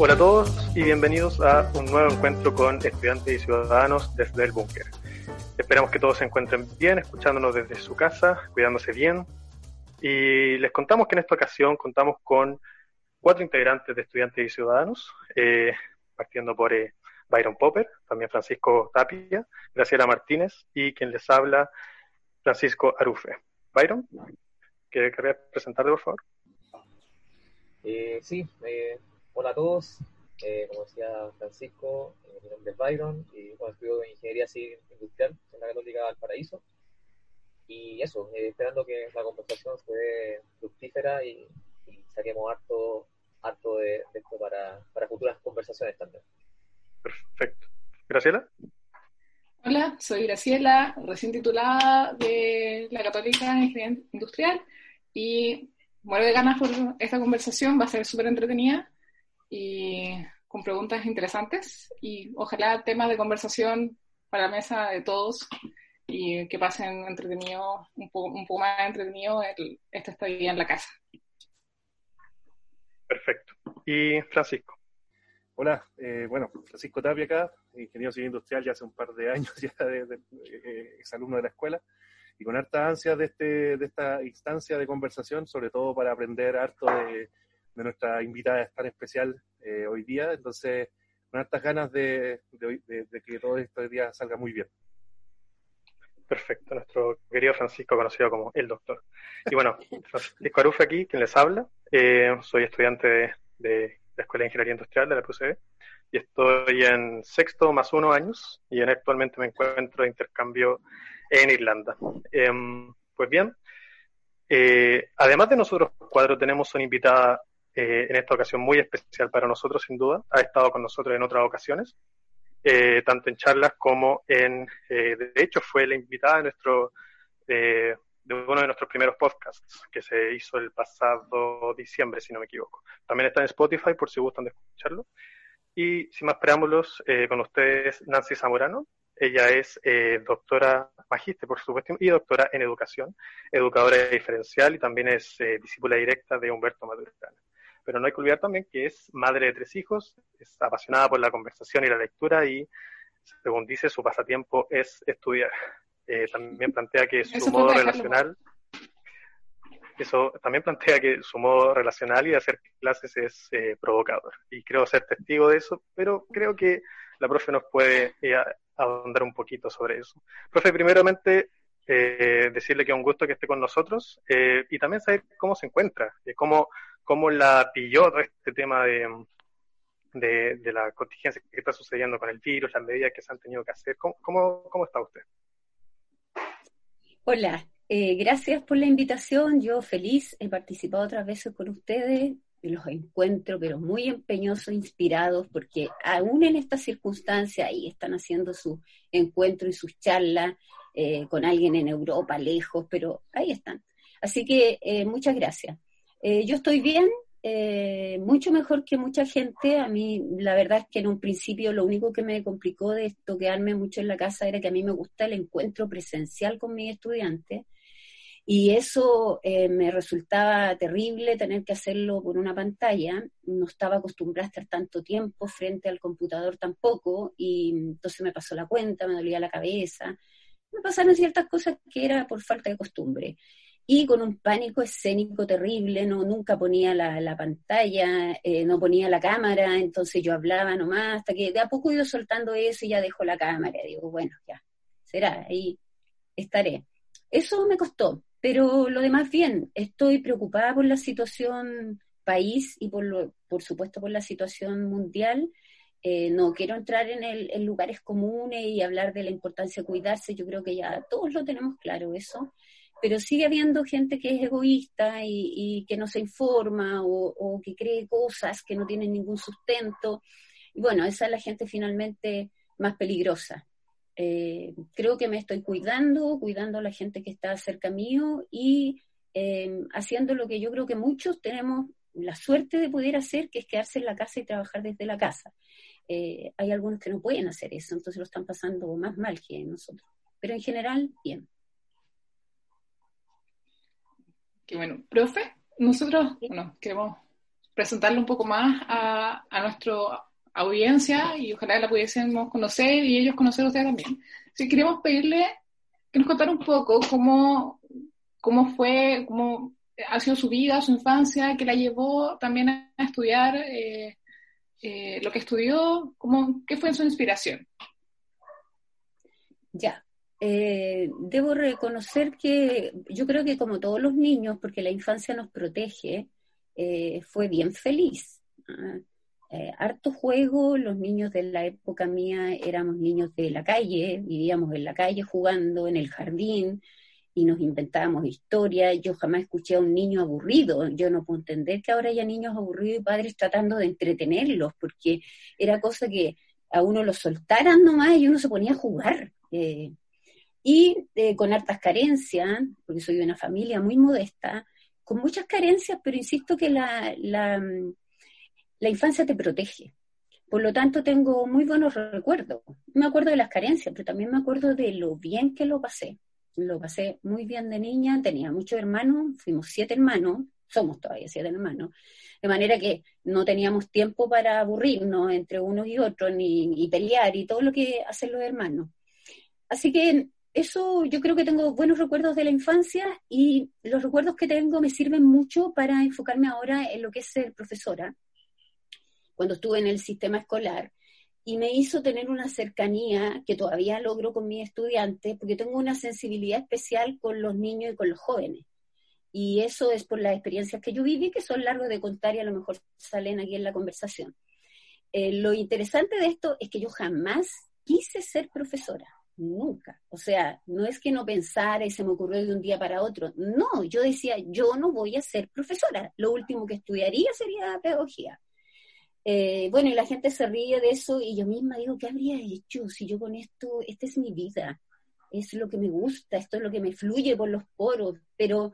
Hola a todos y bienvenidos a un nuevo encuentro con estudiantes y ciudadanos desde el búnker. Esperamos que todos se encuentren bien, escuchándonos desde su casa, cuidándose bien. Y les contamos que en esta ocasión contamos con cuatro integrantes de estudiantes y ciudadanos, eh, partiendo por eh, Byron Popper, también Francisco Tapia, Graciela Martínez y quien les habla, Francisco Arufe. Byron, ¿qué querrías presentarte, por favor? Eh, sí, eh, hola a todos. Eh, como decía Francisco, eh, mi nombre es Byron y bueno, estudio Ingeniería Civil Industrial en la Católica Valparaíso. Y eso, esperando que la conversación sea fructífera y, y saquemos harto, harto de, de esto para, para futuras conversaciones también. Perfecto. ¿Graciela? Hola, soy Graciela, recién titulada de la Católica en Ingeniería Industrial y muero de ganas por esta conversación, va a ser súper entretenida y con preguntas interesantes y ojalá temas de conversación para la mesa de todos y que pasen entretenido, un poco, un poco más entretenido el, esta estadía en la casa. Perfecto. ¿Y Francisco? Hola, eh, bueno, Francisco Tapia acá, ingeniero civil industrial ya hace un par de años ya de, de, eh, es alumno de la escuela y con harta ansia de, este, de esta instancia de conversación, sobre todo para aprender harto de, de nuestra invitada tan especial eh, hoy día, entonces con hartas ganas de, de, que todo este día salga muy bien. Perfecto, nuestro querido Francisco, conocido como el doctor. Y bueno, Francisco Arufe aquí, quien les habla. Eh, soy estudiante de, de, la Escuela de Ingeniería Industrial de la PUCB y estoy en sexto más uno años y en, actualmente me encuentro de intercambio en Irlanda. Eh, pues bien, eh, además de nosotros cuatro, tenemos una invitada eh, en esta ocasión muy especial para nosotros, sin duda. Ha estado con nosotros en otras ocasiones, eh, tanto en charlas como en. Eh, de hecho, fue la invitada de, nuestro, de uno de nuestros primeros podcasts que se hizo el pasado diciembre, si no me equivoco. También está en Spotify por si gustan de escucharlo. Y sin más preámbulos, con ustedes Nancy Zamorano. Ella es eh, doctora magíster, por supuesto, y doctora en educación, educadora diferencial y también es eh, discípula directa de Humberto Maturana. Pero no hay que olvidar también que es madre de tres hijos, es apasionada por la conversación y la lectura y, según dice, su pasatiempo es estudiar. Eh, también plantea que su eso modo relacional, eso también plantea que su modo relacional y de hacer clases es eh, provocador. Y creo ser testigo de eso, pero creo que la profe nos puede eh, ahondar un poquito sobre eso. Profe, primeramente, eh, decirle que es un gusto que esté con nosotros eh, y también saber cómo se encuentra, eh, cómo, cómo la pilló todo este tema de, de, la contingencia que está sucediendo con el virus, las medidas que se han tenido que hacer. ¿Cómo, cómo, cómo está usted? Hola, eh, gracias por la invitación. Yo feliz he participado otras veces con ustedes los encuentro, pero muy empeñosos, inspirados, porque aún en estas circunstancias ahí están haciendo su encuentro y sus charlas eh, con alguien en Europa, lejos, pero ahí están. Así que eh, muchas gracias. Eh, yo estoy bien, eh, mucho mejor que mucha gente. A mí, la verdad es que en un principio lo único que me complicó de esto, quedarme mucho en la casa, era que a mí me gusta el encuentro presencial con mis estudiantes. Y eso eh, me resultaba terrible tener que hacerlo por una pantalla. No estaba acostumbrada a estar tanto tiempo frente al computador tampoco, y entonces me pasó la cuenta, me dolía la cabeza. Me pasaron ciertas cosas que era por falta de costumbre. Y con un pánico escénico terrible, no, nunca ponía la, la pantalla, eh, no ponía la cámara, entonces yo hablaba nomás, hasta que de a poco ido soltando eso y ya dejo la cámara. Digo, bueno, ya, será, ahí estaré. Eso me costó, pero lo demás bien, estoy preocupada por la situación país y por, lo, por supuesto por la situación mundial. Eh, no quiero entrar en, el, en, lugares comunes y hablar de la importancia de cuidarse, yo creo que ya todos lo tenemos claro eso, pero sigue habiendo gente que es egoísta y, que no se informa o, que cree cosas que no tienen ningún sustento. Y bueno, esa es la gente finalmente más peligrosa. Eh, creo que me estoy cuidando, cuidando a la gente que está cerca mío y eh, haciendo lo que yo creo que muchos tenemos la suerte de poder hacer, que es quedarse en la casa y trabajar desde la casa. Eh, hay algunos que no pueden hacer eso, entonces lo están pasando más mal que nosotros. Pero en general, bien. Qué bueno. Profe, nosotros, bueno, queremos presentarlo un poco más a, a nuestra audiencia y ojalá la pudiésemos conocer y ellos conocer a también. Si queremos pedirle que nos contara un poco cómo, cómo fue, cómo ha sido su vida, su infancia, que la llevó también a estudiar eh, eh, lo que estudió, cómo, qué fue su inspiración. Ya, eh, debo reconocer que yo creo que como todos los niños, porque la infancia nos protege, eh, fue bien feliz. ¿ah? Eh, harto juego, los niños de la época mía éramos niños de la calle, vivíamos en la calle jugando en el jardín y nos inventábamos historias. Yo jamás escuché a un niño aburrido. Yo no puedo entender que ahora haya niños aburridos y padres tratando de entretenerlos, porque era cosa que a uno lo soltaran nomás y uno se ponía a jugar. Eh, y eh, con hartas carencias, porque soy de una familia muy modesta, con muchas carencias, pero insisto que la, la, la infancia te protege. Por lo tanto, tengo muy buenos recuerdos. Me acuerdo de las carencias, pero también me acuerdo de lo bien que lo pasé. Lo pasé muy bien de niña, tenía muchos hermanos, fuimos siete hermanos, somos todavía siete hermanos, de manera que no teníamos tiempo para aburrirnos entre unos y otros, ni pelear y todo lo que hacen los hermanos. Así que eso yo creo que tengo buenos recuerdos de la infancia y los recuerdos que tengo me sirven mucho para enfocarme ahora en lo que es ser profesora. Cuando estuve en el sistema escolar y me hizo tener una cercanía que todavía logro con mis estudiantes porque tengo una sensibilidad especial con los niños y con los jóvenes. Y eso es por las experiencias que yo viví, que son largos de contar y a lo mejor salen aquí en la conversación. Eh, lo interesante de esto es que yo jamás quise ser profesora Nunca. O sea, no es que no pensara y se me ocurrió de un día para otro. No, yo decía, yo no voy a ser profesora. Lo último que estudiaría sería pedagogía. Eh, bueno, y la gente se ríe de eso y yo misma digo, ¿qué habría hecho si yo con esto, esta es mi vida? Es lo que me gusta, esto es lo que me fluye por los poros, pero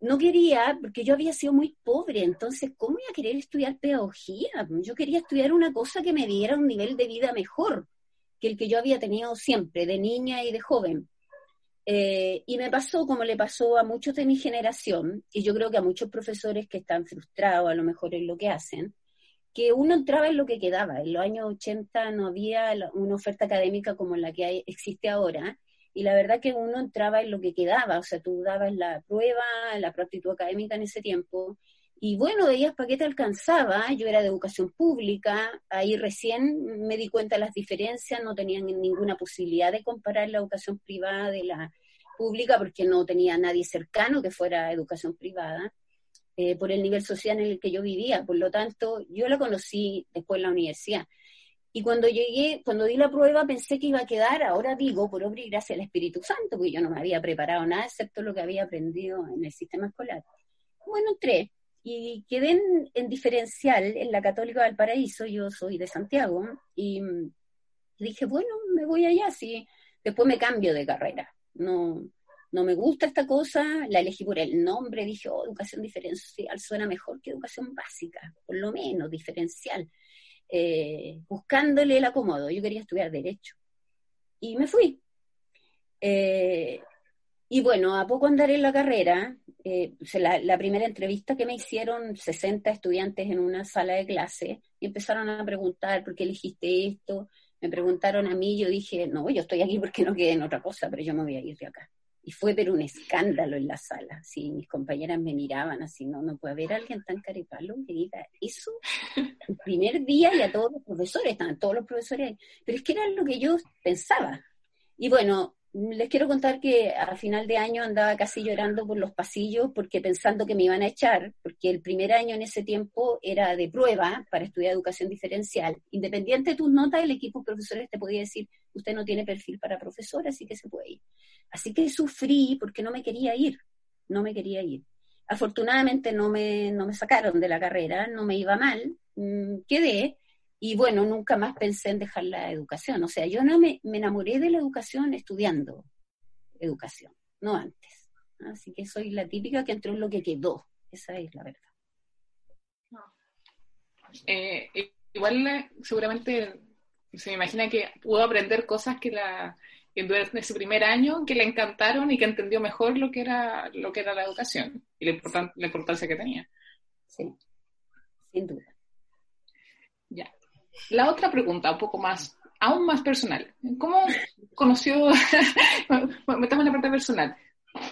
no quería, porque yo había sido muy pobre, entonces, ¿cómo iba a querer estudiar pedagogía? Yo quería estudiar una cosa que me diera un nivel de vida mejor que el que yo había tenido siempre, de niña y de joven. Eh, y me pasó como le pasó a muchos de mi generación, y yo creo que a muchos profesores que están frustrados a lo mejor en lo que hacen, que uno entraba en lo que quedaba. En los años 80 no había una oferta académica como la que existe ahora, y la verdad que uno entraba en lo que quedaba, o sea, tú dabas la prueba, la aptitud académica en ese tiempo, y bueno, veías para qué te alcanzaba. Yo era de educación pública, ahí recién me di cuenta de las diferencias, no tenían ninguna posibilidad de comparar la educación privada de la pública porque no tenía nadie cercano que fuera educación privada. Eh, por el nivel social en el que yo vivía. Por lo tanto, yo la conocí después en la universidad. Y cuando llegué, cuando di la prueba, pensé que iba a quedar, ahora digo, por obra y gracia del Espíritu Santo, porque yo no me había preparado nada excepto lo que había aprendido en el sistema escolar. Bueno, entré, y quedé en, diferencial en la Católica del Paraíso, yo soy de Santiago, y dije, bueno, me voy allá, sí, después me cambio de carrera. No, no me gusta esta cosa, la elegí por el nombre, dije, oh, educación diferencial suena mejor que educación básica, por lo menos diferencial, eh, buscándole el acomodo. Yo quería estudiar Derecho. Y me fui. Eh, y bueno, a poco andar en la carrera, eh, la, primera entrevista que me hicieron 60 estudiantes en una sala de clase y empezaron a preguntar por qué elegiste esto. Me preguntaron a mí, yo dije, no, yo estoy aquí porque no quedé en otra cosa, pero yo me voy a ir de acá. Y fue pero un escándalo en la sala. Sí, mis compañeras me miraban así, no, no puede haber alguien tan caripalo que diga eso el primer día y a todos los profesores, estaban todos los profesores ahí. Pero es que era lo que yo pensaba. Y bueno, les quiero contar que a final de año andaba casi llorando por los pasillos porque pensando que me iban a echar, porque el primer año en ese tiempo era de prueba para estudiar educación diferencial. Independiente de tus notas, el equipo de profesores te podía decir, usted no tiene perfil para profesor, así que se puede ir. Así que sufrí porque no me quería ir, no me quería ir. Afortunadamente no me, no me sacaron de la carrera, no me iba mal, mm, quedé, y bueno, nunca más pensé en dejar la educación. O sea, yo no me, enamoré de la educación estudiando educación, no antes. Así que soy la típica que entró en lo que quedó. Esa es la verdad. Eh, igual eh, seguramente se me imagina que pudo aprender cosas que la en ese primer año que le encantaron y que entendió mejor lo que era lo que era la educación y la, la importancia que tenía. Sí. sin duda. Ya. La otra pregunta, un poco más, aún más personal. ¿Cómo conoció, metamos en la parte personal,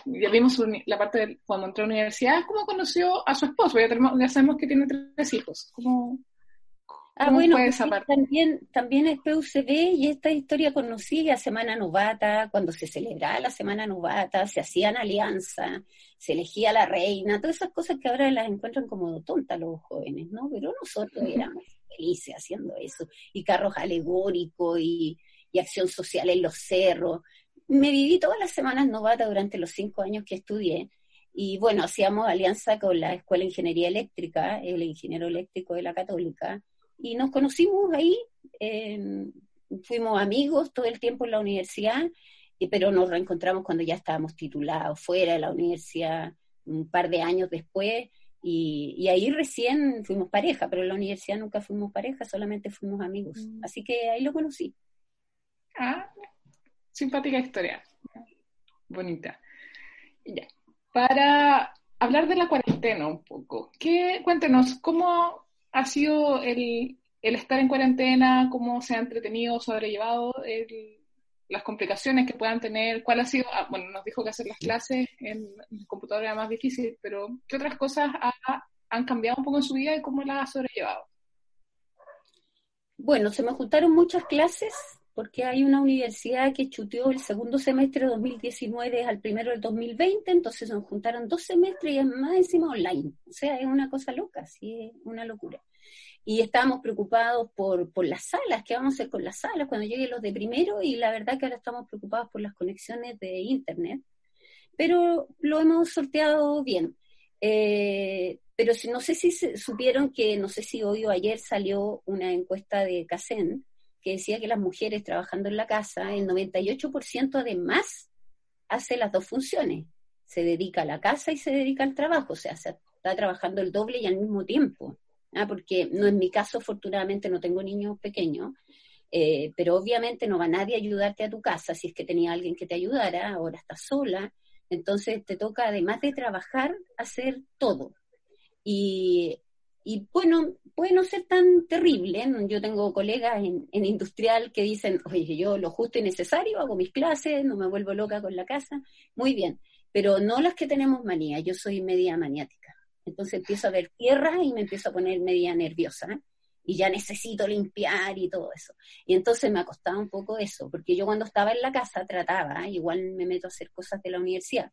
ya vimos la parte de cuando entró a la universidad, ¿cómo conoció a su esposo? Ya, ya sabemos que tiene tres hijos. ¿Cómo, Ah, bueno, pues también, también es PUCB y esta historia conocí a Semana Novata, cuando se celebraba la Semana Novata, se hacían alianzas, se elegía la reina, todas esas cosas que ahora las encuentran como tontas los jóvenes, ¿no? Pero nosotros éramos felices haciendo eso, y carros alegóricos y, y acción social en los cerros. Me viví todas las semanas novata durante los cinco años que estudié, y bueno, hacíamos alianza con la Escuela de Ingeniería Eléctrica, el ingeniero eléctrico de la Católica, y nos conocimos ahí, fuimos amigos todo el tiempo en la universidad, pero nos reencontramos cuando ya estábamos titulados fuera de la universidad un par de años después, y, ahí recién fuimos pareja, pero en la universidad nunca fuimos pareja, solamente fuimos amigos. Mm. Así que ahí lo conocí. Ah, simpática historia. Bonita. Ya. Para hablar de la cuarentena un poco, ¿qué, cuéntenos, ¿cómo ha sido el, estar en cuarentena, cómo se ha entretenido, sobrellevado las complicaciones que puedan tener, cuál ha sido, ah, bueno, nos dijo que hacer las clases en, el computador era más difícil, pero ¿qué otras cosas han cambiado un poco en su vida y cómo las ha sobrellevado? Bueno, se me juntaron muchas clases porque hay una universidad que chuteó el segundo semestre de 2019 al primero del 2020, entonces nos juntaron dos semestres y es más encima online. O sea, es una cosa loca, sí, es una locura. Y estábamos preocupados por, por las salas, ¿qué vamos a hacer con las salas cuando lleguen los de primero? Y la verdad que ahora estamos preocupados por las conexiones de Internet, pero lo hemos sorteado bien. Eh, pero no sé si supieron que, no sé si hoy o ayer salió una encuesta de CACEN, que decía que las mujeres trabajando en la casa, el 98% además hace las dos funciones. Se dedica a la casa y se dedica al trabajo, o sea, se está trabajando el doble y al mismo tiempo. ¿Ah? Porque no en mi caso, afortunadamente, no tengo niños pequeños, eh, pero obviamente no va nadie a ayudarte a tu casa si es que tenía alguien que te ayudara, ahora estás sola, entonces te toca, además de trabajar, hacer todo. Y y bueno, puede no ser tan terrible. Yo tengo colegas en, industrial que dicen, oye, yo lo justo y necesario, hago mis clases, no me vuelvo loca con la casa. Muy bien, pero no las que tenemos manía, yo soy media maniática. Entonces empiezo a ver tierra y me empiezo a poner media nerviosa. Y ya necesito limpiar y todo eso. Y entonces me ha costado un poco eso, porque yo cuando estaba en la casa trataba, igual me meto a hacer cosas de la universidad,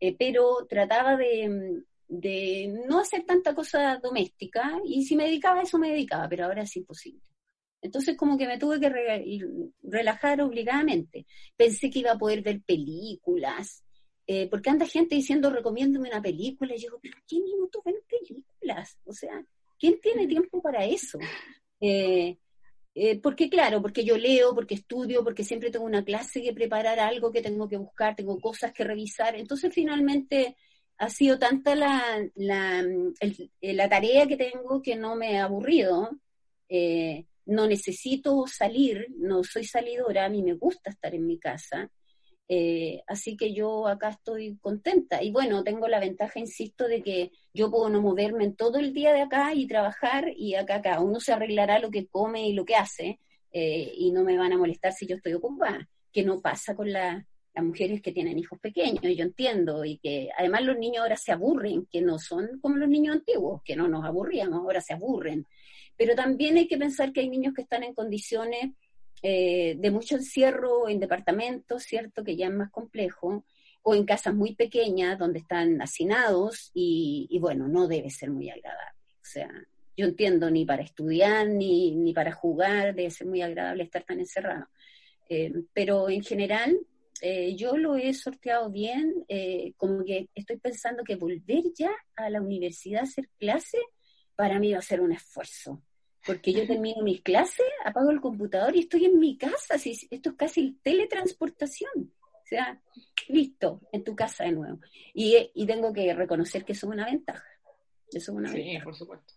eh, pero trataba de, de no hacer tanta cosa doméstica y si me dedicaba a eso me dedicaba, pero ahora es imposible. Entonces como que me tuve que relajar obligadamente. Pensé que iba a poder ver películas, eh, porque anda gente diciendo recomiéndome una película y yo digo, pero ¿quién minutos ven películas? O sea, ¿quién tiene tiempo para eso? Eh, eh, porque claro, porque yo leo, porque estudio, porque siempre tengo una clase que preparar, algo que tengo que buscar, tengo cosas que revisar. Entonces finalmente ha sido tanta la, la, la, tarea que tengo que no me he aburrido. Eh, no necesito salir, no soy salidora, a mí me gusta estar en mi casa. Eh, así que yo acá estoy contenta. Y bueno, tengo la ventaja, insisto, de que yo puedo no moverme en todo el día de acá y trabajar y acá cada uno se arreglará lo que come y lo que hace eh, y no me van a molestar si yo estoy ocupada, que no pasa con la, las mujeres que tienen hijos pequeños, yo entiendo, y que además los niños ahora se aburren, que no son como los niños antiguos, que no nos aburríamos, ahora se aburren. Pero también hay que pensar que hay niños que están en condiciones eh, de mucho encierro en departamentos, ¿cierto? Que ya es más complejo, o en casas muy pequeñas donde están hacinados, y, bueno, no debe ser muy agradable. O sea, yo entiendo, ni para estudiar, ni, ni para jugar, debe ser muy agradable estar tan encerrado. Eh, pero en general, eh, yo lo he sorteado bien, eh, como que estoy pensando que volver ya a la universidad a hacer clase, para mí va a ser un esfuerzo, porque yo termino mis clases, apago el computador y estoy en mi casa, si esto es casi teletransportación, o sea, listo, en tu casa de nuevo. Y, y tengo que reconocer que eso es una ventaja. Eso es una sí, por supuesto.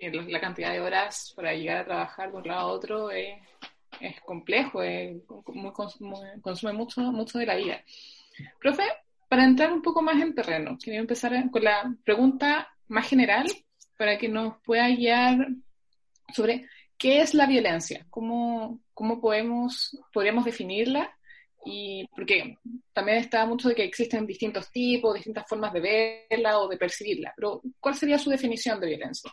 La cantidad de horas para llegar a trabajar de un lado a otro es es complejo, consume, mucho, mucho de la vida. Profe, para entrar un poco más en terreno, quería empezar con la pregunta más general para que nos pueda guiar sobre qué es la violencia, cómo, cómo podemos, podríamos definirla y porque también está mucho de que existen distintos tipos, distintas formas de verla o de percibirla, pero ¿cuál sería su definición de violencia?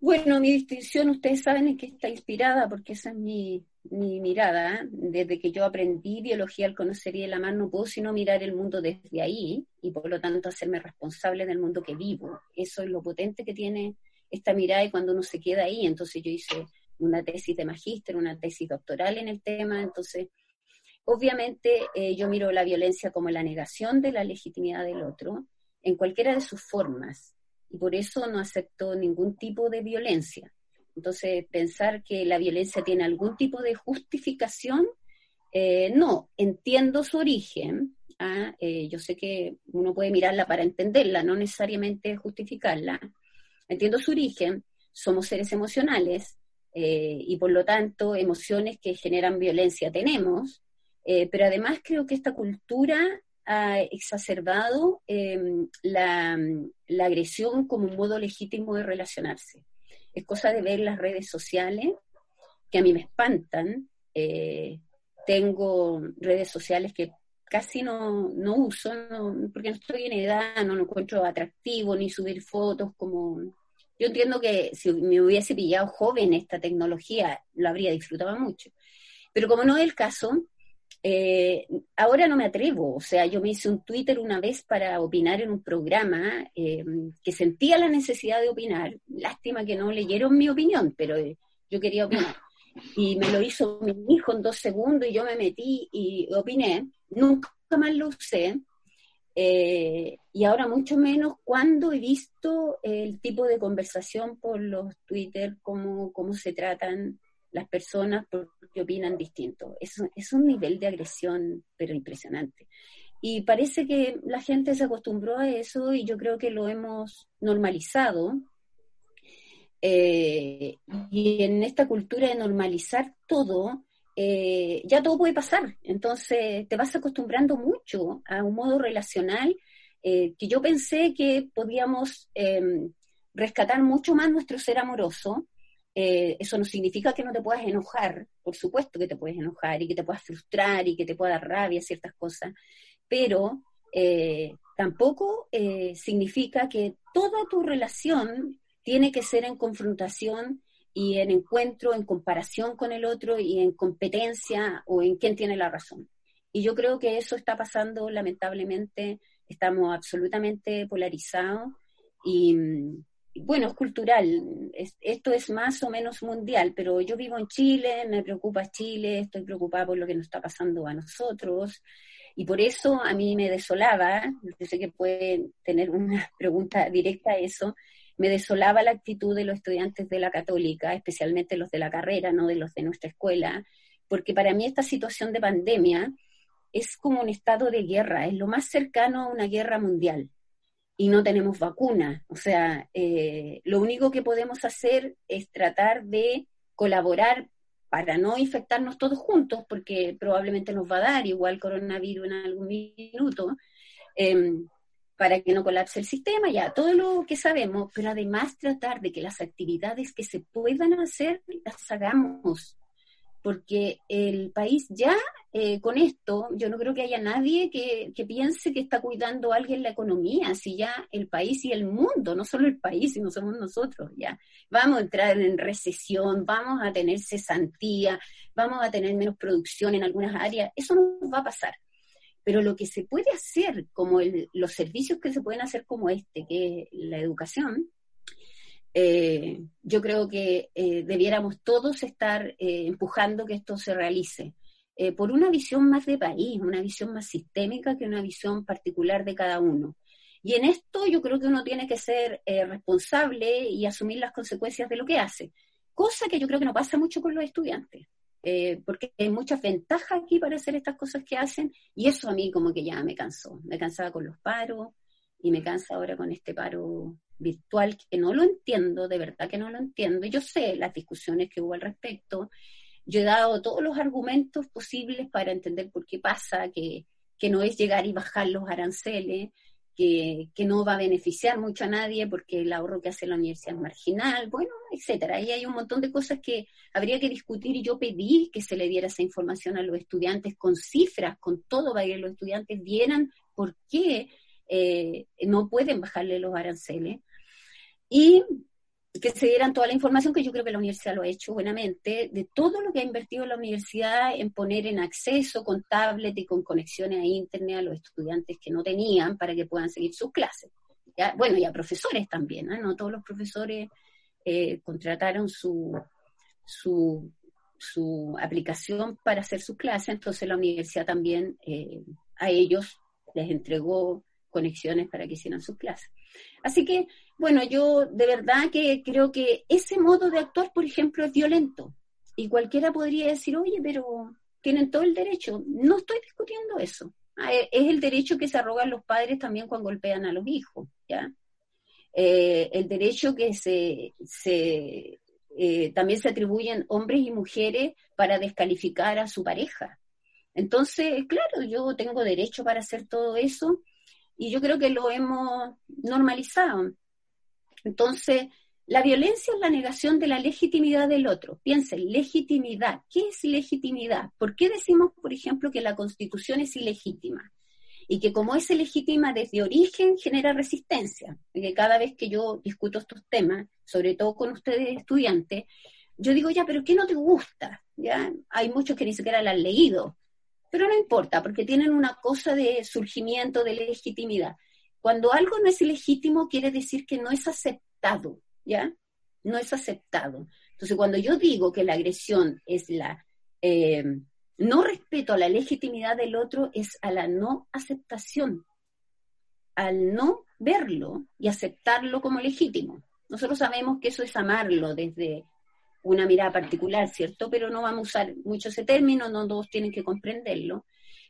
Bueno, mi distinción, ustedes saben en que está inspirada, porque esa es mi, mi mirada. Desde que yo aprendí biología al conocer y el amar, no puedo sino mirar el mundo desde ahí y por lo tanto hacerme responsable del mundo que vivo. Eso es lo potente que tiene esta mirada y cuando uno se queda ahí. Entonces yo hice una tesis de magíster, una tesis doctoral en el tema, entonces Obviamente eh, yo miro la violencia como la negación de la legitimidad del otro en cualquiera de sus formas y por eso no acepto ningún tipo de violencia. Entonces, pensar que la violencia tiene algún tipo de justificación, eh, no, entiendo su origen. ¿ah? Eh, yo sé que uno puede mirarla para entenderla, no necesariamente justificarla. Entiendo su origen, somos seres emocionales y por lo tanto emociones que generan violencia tenemos, eh, pero además creo que esta cultura ha exacerbado em, la, agresión como un modo legítimo de relacionarse. Es cosa de ver las redes sociales, que a mí me espantan. Eh, tengo redes sociales que casi no, uso, porque no estoy en edad, no lo encuentro atractivo, ni subir fotos como... Yo entiendo que si me hubiese pillado joven esta tecnología, lo habría disfrutado mucho. Pero como no es el caso, eh, ahora no me atrevo, o sea, yo me hice un Twitter una vez para opinar en un programa eh, que sentía la necesidad de opinar. Lástima que no leyeron mi opinión, pero eh, yo quería opinar. Y me lo hizo mi hijo en dos segundos y yo me metí y opiné. Nunca más lo usé. Y ahora mucho menos cuando he visto el tipo de conversación por los Twitter, cómo, cómo se tratan las personas porque opinan distinto. Es, es un nivel de agresión, pero impresionante. Y parece que la gente se acostumbró a eso y yo creo que lo hemos normalizado. Eh, y en esta cultura de normalizar todo, eh, ya todo puede pasar. Entonces te vas acostumbrando mucho a un modo relacional eh, que yo pensé que podíamos em, rescatar mucho más nuestro ser amoroso eh, eso no significa que no te puedas enojar, por supuesto que te puedes enojar y que te puedas frustrar y que te pueda dar rabia ciertas cosas, pero eh, tampoco eh, significa que toda tu relación tiene que ser en confrontación y en encuentro, en comparación con el otro y en competencia o en quién tiene la razón. Y yo creo que eso está pasando, lamentablemente, estamos absolutamente polarizados y, bueno, es cultural, esto es más o menos mundial, pero yo vivo en Chile, me preocupa Chile, estoy preocupada por lo que nos está pasando a nosotros, y por eso a mí me desolaba, yo sé que pueden tener una pregunta directa a eso, me desolaba la actitud de los estudiantes de la católica, especialmente los de la carrera, no de los de nuestra escuela, porque para mí esta situación de pandemia es como un estado de guerra, es lo más cercano a una guerra mundial y no tenemos vacuna. O sea, eh, lo único que podemos hacer es tratar de colaborar para no infectarnos todos juntos, porque probablemente nos va a dar igual coronavirus en algún minuto, em, para que no colapse el sistema, ya todo lo que sabemos, pero además tratar de que las actividades que se puedan hacer las hagamos porque el país ya eh, con esto, yo no creo que haya nadie que, piense que está cuidando a alguien la economía, si ya el país y el mundo, no solo el país, sino somos nosotros, ya vamos a entrar en recesión, vamos a tener cesantía, vamos a tener menos producción en algunas áreas, eso no va a pasar. Pero lo que se puede hacer, como los servicios que se pueden hacer como este, que es la educación, eh, yo creo que eh, debiéramos todos estar eh, empujando que esto se realice por una visión más de país, una visión más sistémica que una visión particular de cada uno. Y en esto yo creo que uno tiene que ser responsable y asumir las consecuencias de lo que hace, cosa que yo creo que no pasa mucho con los estudiantes. Porque hay muchas ventajas aquí para hacer estas cosas que hacen y eso a mí como que ya me cansó. Me cansaba con los paros y me cansa ahora con este paro virtual que no lo entiendo, de verdad que no lo entiendo. Yo sé las discusiones que hubo al respecto. Yo he dado todos los argumentos posibles para entender por qué pasa, que, que no es llegar y bajar los aranceles, que, que, no va a beneficiar mucho a nadie porque el ahorro que hace la universidad es marginal, bueno, etcétera. Ahí hay un montón de cosas que habría que discutir y yo pedí que se le diera esa información a los estudiantes con cifras, con todo, para que los estudiantes vieran por qué eh, no pueden bajarle los aranceles. Y que se dieran toda la información, que yo creo que la universidad lo ha hecho buenamente, de todo lo que ha invertido la universidad en poner en acceso con tablet y con conexiones a Internet a los estudiantes que no tenían para que puedan seguir sus clases. Bueno, y a profesores también, ¿eh? no todos los profesores eh, contrataron su, su, su, aplicación para hacer sus clases, entonces la universidad también eh, a ellos les entregó conexiones para que hicieran sus clases. Así que, bueno, yo de verdad que creo que ese modo de actuar, por ejemplo, es violento. Y cualquiera podría decir, oye, pero tienen todo el derecho. No estoy discutiendo eso. Ah, e, es el derecho que se arrogan los padres también cuando golpean a los hijos, ¿ya? Eh, el derecho que se, se eh, también se atribuyen hombres y mujeres para descalificar a su pareja. Entonces, claro, yo tengo derecho para hacer todo eso y yo creo que lo hemos normalizado. Entonces, la violencia es la negación de la legitimidad del otro. Piensen, legitimidad. ¿Qué es legitimidad? ¿Por qué decimos, por ejemplo, que la constitución es ilegítima? Y que como es ilegítima desde origen genera resistencia. Y que cada vez que yo discuto estos temas, sobre todo con ustedes estudiantes, yo digo, ya, pero ¿qué no te gusta? ¿Ya? Hay muchos que ni siquiera la han leído. Pero no importa, porque tienen una cosa de surgimiento, de legitimidad. Cuando algo no es ilegítimo, quiere decir que no es aceptado, ¿ya? No es aceptado. Entonces, cuando yo digo que la agresión es la eh, no respeto a la legitimidad del otro, es a la no aceptación, al no verlo y aceptarlo como legítimo. Nosotros sabemos que eso es amarlo desde una mirada particular, ¿cierto? Pero no vamos a usar mucho ese término, no todos tienen que comprenderlo.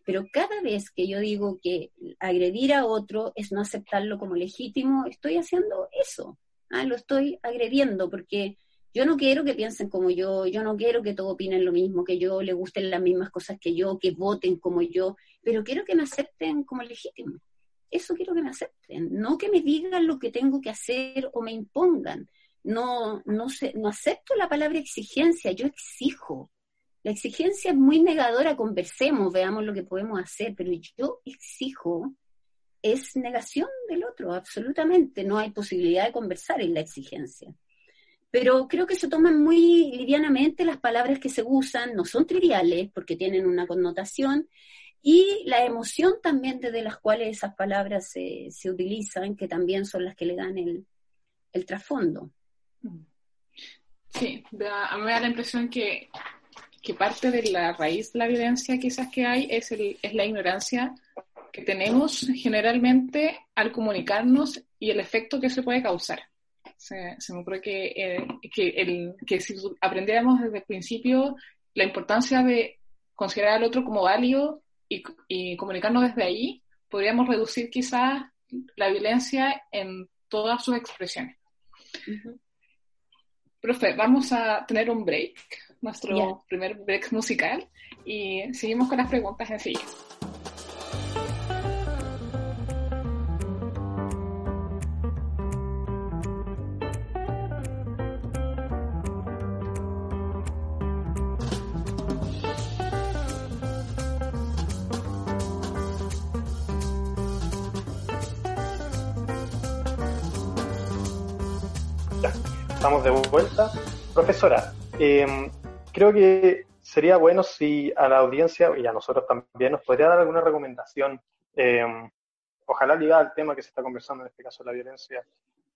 Pero cada vez que yo digo que agredir a otro es no aceptarlo como legítimo, estoy haciendo eso, ¿ah? lo estoy agrediendo, porque yo no quiero que piensen como yo, yo no quiero que todos opinen lo mismo que yo, les gusten las mismas cosas que yo, que voten como yo, pero quiero que me acepten como legítimo. Eso quiero que me acepten, no que me digan lo que tengo que hacer o me impongan no, no, sé, no acepto la palabra exigencia, yo exijo. La exigencia es muy negadora, conversemos, veamos lo que podemos hacer, pero yo exijo es negación del otro, absolutamente. No hay posibilidad de conversar en la exigencia. Pero creo que se toman muy livianamente las palabras que se usan, no son triviales porque tienen una connotación, y la emoción también desde las cuales esas palabras se, se utilizan, que también son las que le dan el, el trasfondo. Sí, a mí me da la impresión que, que, parte de la raíz de la violencia quizás que hay es, el, es la ignorancia que tenemos generalmente al comunicarnos y el efecto que se puede causar. Se, me ocurre que, eh, que, el, que si aprendiéramos desde el principio la importancia de considerar al otro como válido y, y comunicarnos desde ahí, podríamos reducir quizás la violencia en todas sus expresiones. Profe, vamos a tener un break, nuestro primer break musical, y seguimos con las preguntas en sí. De vuelta. Profesora, em, creo que sería bueno si a la audiencia y a nosotros también nos podría dar alguna recomendación, em, ojalá ligada al tema que se está conversando, en este caso la violencia,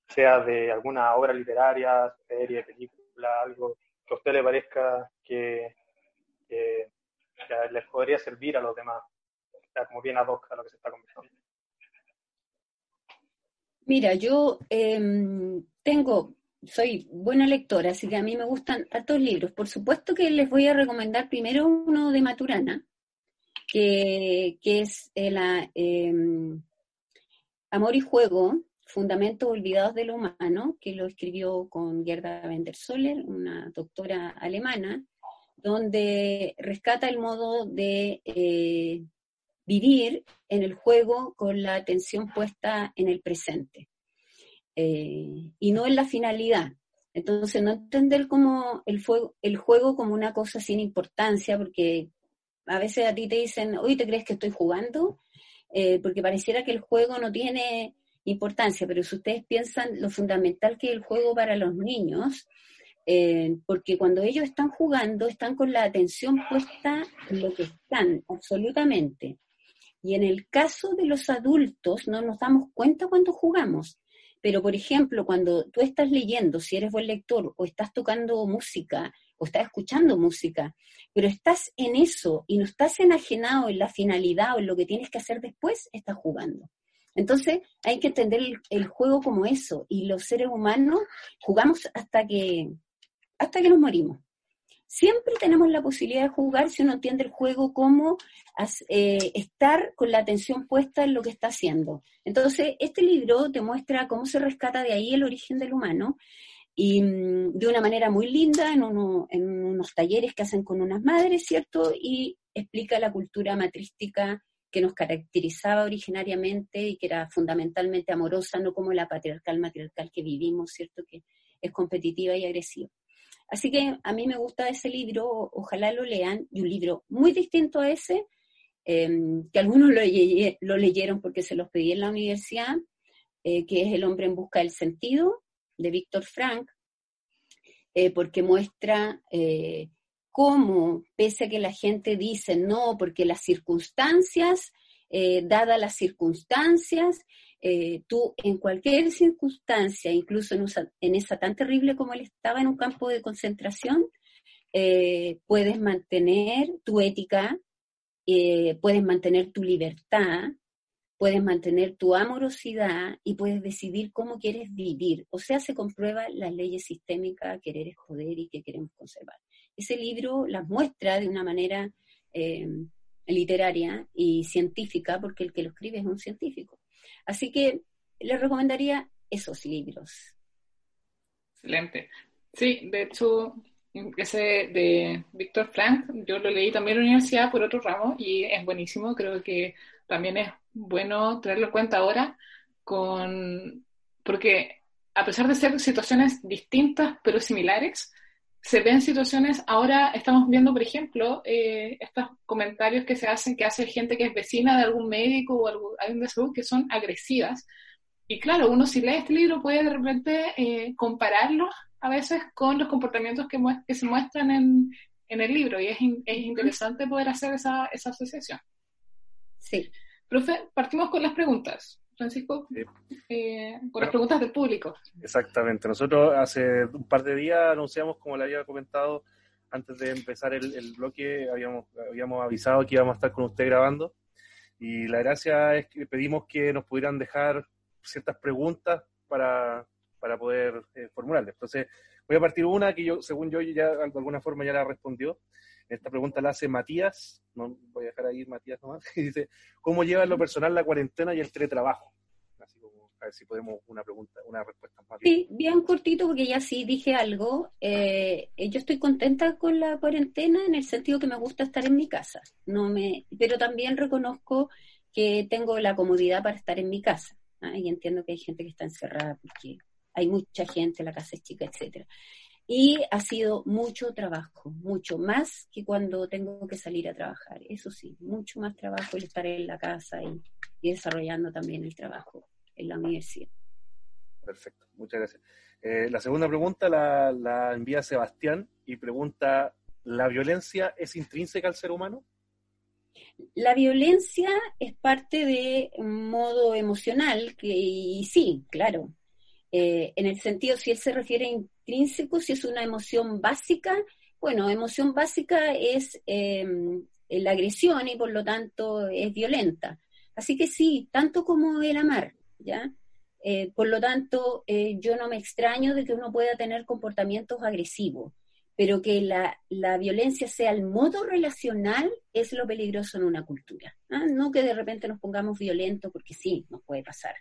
sea de alguna obra literaria, serie, película, algo que a usted le parezca que, les podría servir a los demás, como bien ad hoc a lo que se está conversando. Mira, yo em, tengo soy buena lectora, así que a mí me gustan altos libros. Por supuesto que les voy a recomendar primero uno de Maturana, que, es el em, Amor y Juego, Fundamentos Olvidados de lo Humano, que lo escribió con Gerda Wendersoller, una doctora alemana, donde rescata el modo de, eh, vivir en el juego con la atención puesta en el presente eh, y no en la finalidad. Entonces, no entender como el, el juego como una cosa sin importancia, porque a veces a ti te dicen, hoy te crees que estoy jugando, eh, porque pareciera que el juego no tiene importancia, pero si ustedes piensan lo fundamental que es el juego para los niños, eh, porque cuando ellos están jugando, están con la atención puesta en lo que están, absolutamente. Y en el caso de los adultos, no nos damos cuenta cuando jugamos. Pero, por ejemplo, cuando tú estás leyendo, si eres buen lector, o estás tocando música, o estás escuchando música, pero estás en eso y no estás enajenado en la finalidad o en lo que tienes que hacer después, estás jugando. Entonces hay que entender el, juego como eso y los seres humanos jugamos hasta que, hasta que nos morimos. Siempre tenemos la posibilidad de jugar si uno entiende el juego como eh, estar con la atención puesta en lo que está haciendo. Entonces, este libro te muestra cómo se rescata de ahí el origen del humano y mm, de una manera muy linda en, unos talleres que hacen con unas madres, ¿cierto? Y explica la cultura matrística que nos caracterizaba originariamente y que era fundamentalmente amorosa, no como la patriarcal matriarcal que vivimos, ¿cierto? Que es competitiva y agresiva. Así que a mí me gusta ese libro, ojalá lo lean, y un libro muy distinto a ese, em, que algunos lo, leyeron porque se los pedí en la universidad, eh, que es El hombre en busca del sentido, de Víctor Frank, eh, porque muestra eh, cómo, pese a que la gente dice no, porque las circunstancias, dadas las circunstancias, tú en cualquier circunstancia, incluso en, esa tan terrible como él estaba en un campo de concentración, puedes mantener tu ética, puedes mantener tu libertad, puedes mantener tu amorosidad y puedes decidir cómo quieres vivir. O sea, se comprueba las leyes sistémicas, querer es poder y que queremos conservar. Ese libro las muestra de una manera eh, literaria y científica, porque el que lo escribe es un científico. Así que les recomendaría esos libros. Excelente. Sí, de hecho, ese de Víctor Frank, yo lo leí también en la universidad por otro ramo y es buenísimo, creo que también es bueno tenerlo en cuenta ahora, con, porque a pesar de ser situaciones distintas pero similares, se ven situaciones, ahora estamos viendo, por ejemplo, eh, estos comentarios que se hacen, que hace gente que es vecina de algún médico o alguien de salud, que son agresivas. Y claro, uno si lee este libro puede de repente eh, compararlos a veces con los comportamientos que, que se muestran en, en, el libro y es, es interesante poder hacer esa, esa asociación. Sí. Profe, partimos con las preguntas. Francisco, eh, con las preguntas del público. Exactamente. Nosotros hace un par de días anunciamos, como le había comentado antes de empezar el, bloque, habíamos, habíamos avisado que íbamos a estar con usted grabando. Y la gracia es que pedimos que nos pudieran dejar ciertas preguntas para, para poder eh, formularles. Entonces, voy a partir una que yo, según yo, ya de alguna forma ya la respondió. Esta pregunta la hace Matías, no voy a dejar ahí Matías nomás, y dice, ¿cómo lleva en lo personal la cuarentena y el teletrabajo? Así como, a ver si podemos una pregunta, una respuesta más. Sí, bien cortito, porque ya sí dije algo. Eh, yo estoy contenta con la cuarentena en el sentido que me gusta estar en mi casa, no me, pero también reconozco que tengo la comodidad para estar en mi casa. ¿ah? Y entiendo que hay gente que está encerrada porque hay mucha gente, la casa es chica, etcétera. Y ha sido mucho trabajo, mucho más que cuando tengo que salir a trabajar. Eso sí, mucho más trabajo el estar en la casa y, desarrollando también el trabajo en la universidad. Perfecto, muchas gracias. Eh, la segunda pregunta la, la envía Sebastián y pregunta, ¿la violencia es intrínseca al ser humano? La violencia es parte de un modo emocional que, y sí, claro, eh, en el sentido, si él se refiere a si es una emoción básica, bueno, emoción básica es em, la agresión y por lo tanto es violenta. Así que sí, tanto como el amar, ¿ya? Eh, por lo tanto, eh, yo no me extraño de que uno pueda tener comportamientos agresivos, pero que la, violencia sea el modo relacional es lo peligroso en una cultura. ¿ah? No que de repente nos pongamos violentos, porque sí, nos puede pasar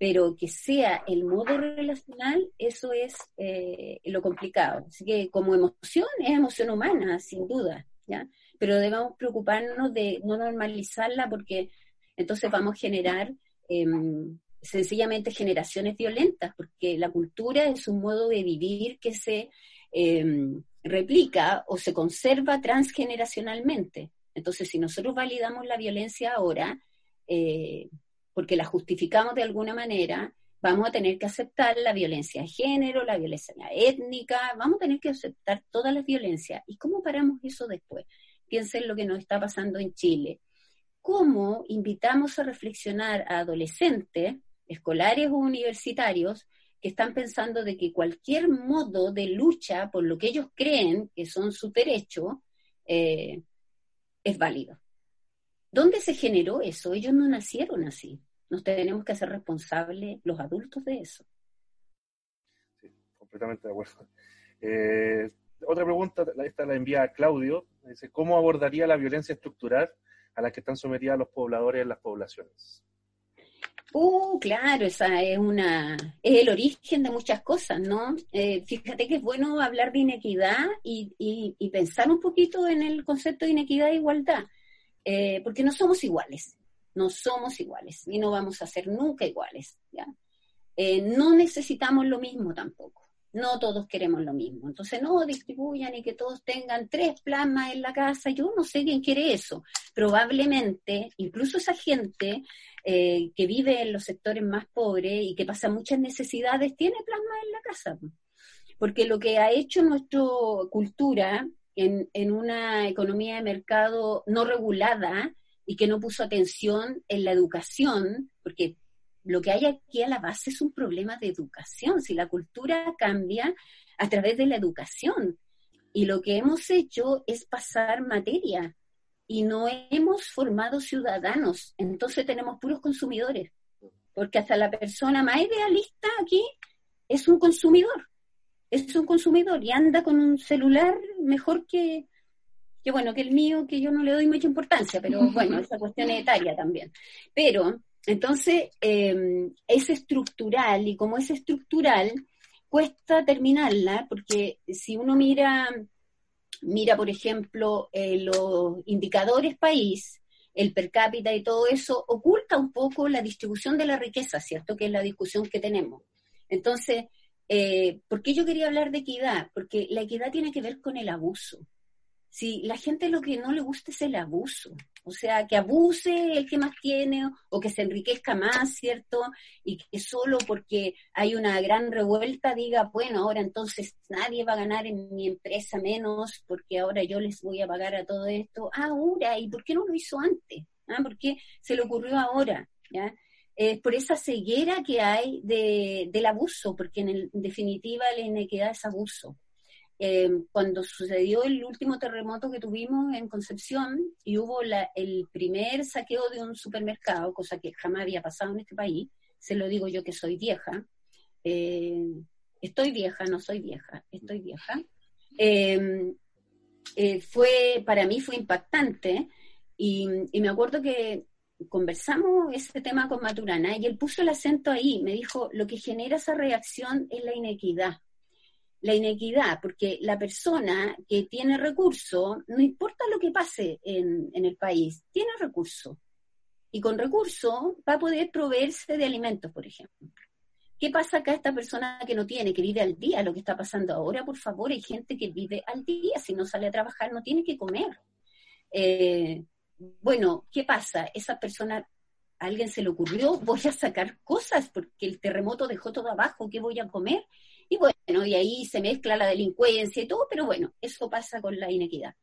pero que sea el modo relacional, eso es eh, lo complicado. Así que como emoción, es emoción humana, sin duda, ¿ya? pero debemos preocuparnos de no normalizarla porque entonces vamos a generar em, sencillamente generaciones violentas, porque la cultura es un modo de vivir que se em, replica o se conserva transgeneracionalmente. Entonces, si nosotros validamos la violencia ahora, eh, porque la justificamos de alguna manera, vamos a tener que aceptar la violencia de género, la violencia étnica, vamos a tener que aceptar todas las violencias. ¿Y cómo paramos eso después? Piensen lo que nos está pasando en Chile. ¿Cómo invitamos a reflexionar a adolescentes, escolares o universitarios, que están pensando de que cualquier modo de lucha por lo que ellos creen que son su derecho eh, es válido? ¿Dónde se generó eso? Ellos no nacieron así. Nos tenemos que hacer responsables los adultos de eso. Sí, completamente de acuerdo. Eh, otra pregunta, esta la envía Claudio. Dice, ¿cómo abordaría la violencia estructural a la que están sometidas los pobladores en las poblaciones? Uh, claro, esa es una es el origen de muchas cosas, ¿no? Eh, fíjate que es bueno hablar de inequidad y, y, pensar un poquito en el concepto de inequidad e igualdad, eh, porque no somos iguales, no somos iguales y no vamos a ser nunca iguales, ¿ya? Eh, no necesitamos lo mismo tampoco no todos queremos lo mismo. Entonces, no distribuyan y que todos tengan tres plasmas en la casa. Yo no sé quién quiere eso. Probablemente, incluso esa gente eh, que vive en los sectores más pobres y que pasa muchas necesidades, tiene plasma en la casa. Porque lo que ha hecho nuestra cultura en, en una economía de mercado no regulada y que no puso atención en la educación, porque lo que hay aquí a la base es un problema de educación. Si la cultura cambia a través de la educación. Y lo que hemos hecho es pasar materia y no hemos formado ciudadanos. Entonces tenemos puros consumidores. Porque hasta la persona más idealista aquí es un consumidor. Es un consumidor y anda con un celular mejor que, que bueno, que el mío, que yo no le doy mucha importancia, pero bueno, esa cuestión es etaria también. Pero entonces, em, es estructural y como es estructural, cuesta terminarla, porque si uno mira, mira por ejemplo, eh, los indicadores país, el per cápita y todo eso, oculta un poco la distribución de la riqueza, ¿cierto? Que es la discusión que tenemos. Entonces, eh, ¿por qué yo quería hablar de equidad? Porque la equidad tiene que ver con el abuso. Si la gente lo que no le gusta es el abuso, o sea, que abuse el que más tiene o que se enriquezca más, ¿cierto? Y que solo porque hay una gran revuelta diga, bueno, ahora entonces nadie va a ganar en mi empresa menos porque ahora yo les voy a pagar a todo esto. Ahora, ¿y por qué no lo hizo antes? ¿Ah? ¿Por qué se le ocurrió ahora? ¿Ya? por esa ceguera que hay de, del abuso, porque en definitiva la inequidad es abuso. Eh, cuando sucedió el último terremoto que tuvimos en Concepción y hubo el primer saqueo de un supermercado, cosa que jamás había pasado en este país, se lo digo yo que soy vieja, eh, estoy vieja, no soy vieja, estoy vieja, eh, fue, para mí fue impactante y, y me acuerdo que conversamos ese tema con Maturana y él puso el acento ahí, me dijo, lo que genera esa reacción es la inequidad la inequidad, porque la persona que tiene recurso, no importa lo que pase en, el país, tiene recurso. Y con recurso va a poder proveerse de alimentos, por ejemplo. ¿Qué pasa acá esta persona que no tiene, que vive al día? Lo que está pasando ahora, por favor, hay gente que vive al día, si no sale a trabajar no tiene que comer. Eh, bueno, ¿qué pasa? Esa persona, a alguien se le ocurrió, voy a sacar cosas porque el terremoto dejó todo abajo, ¿qué voy a comer? Bueno, y ahí se mezcla la delincuencia y todo, pero bueno, eso pasa con la inequidad.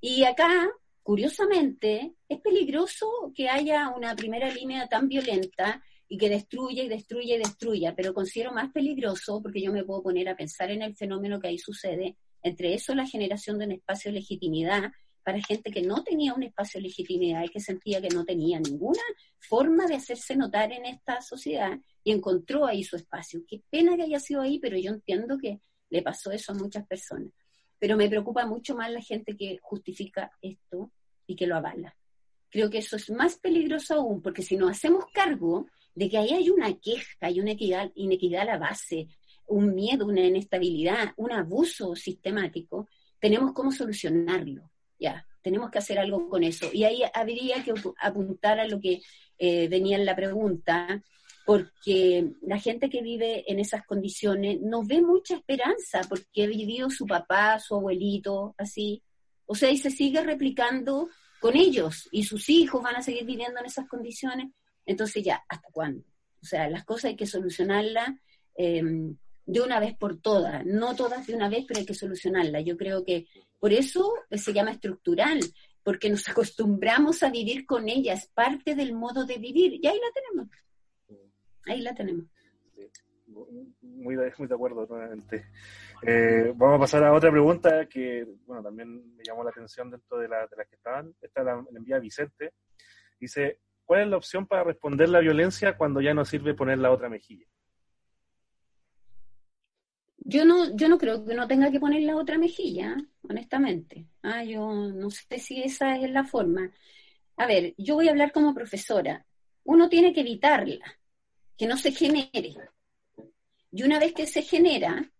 Y acá, curiosamente, es peligroso que haya una primera línea tan violenta y que destruya y destruya y destruya, pero considero más peligroso porque yo me puedo poner a pensar en el fenómeno que ahí sucede, entre eso la generación de un espacio de legitimidad para gente que no tenía un espacio de legitimidad y que sentía que no tenía ninguna forma de hacerse notar en esta sociedad y encontró ahí su espacio. Qué pena que haya sido ahí, pero yo entiendo que le pasó eso a muchas personas. Pero me preocupa mucho más la gente que justifica esto y que lo avala. Creo que eso es más peligroso aún, porque si nos hacemos cargo de que ahí hay una queja, hay una inequidad a la base, un miedo, una inestabilidad, un abuso sistemático, tenemos cómo solucionarlo. Ya, tenemos que hacer algo con eso. Y ahí habría que apuntar a lo que eh, venía en la pregunta, porque la gente que vive en esas condiciones no ve mucha esperanza, porque ha vivido su papá, su abuelito, así. O sea, y se sigue replicando con ellos, y sus hijos van a seguir viviendo en esas condiciones. Entonces ya, ¿hasta cuándo? O sea, las cosas hay que solucionarlas em, de una vez por todas, no todas de una vez, pero hay que solucionarlas. Yo creo que por eso se llama estructural, porque nos acostumbramos a vivir con ellas, parte del modo de vivir, y ahí la tenemos. Ahí la tenemos. Muy, de, muy de acuerdo, nuevamente. Eh, vamos a pasar a otra pregunta que, bueno, también me llamó la atención dentro de, la, de las que estaban. Esta la, la envía Vicente. Dice, ¿cuál es la opción para responder la violencia cuando ya no sirve poner la otra mejilla? Yo no, yo no creo que uno tenga que poner la otra mejilla, honestamente. Ah, yo no sé si esa es la forma. A ver, yo voy a hablar como profesora. Uno tiene que evitarla, que no se genere. Y una vez que se genera,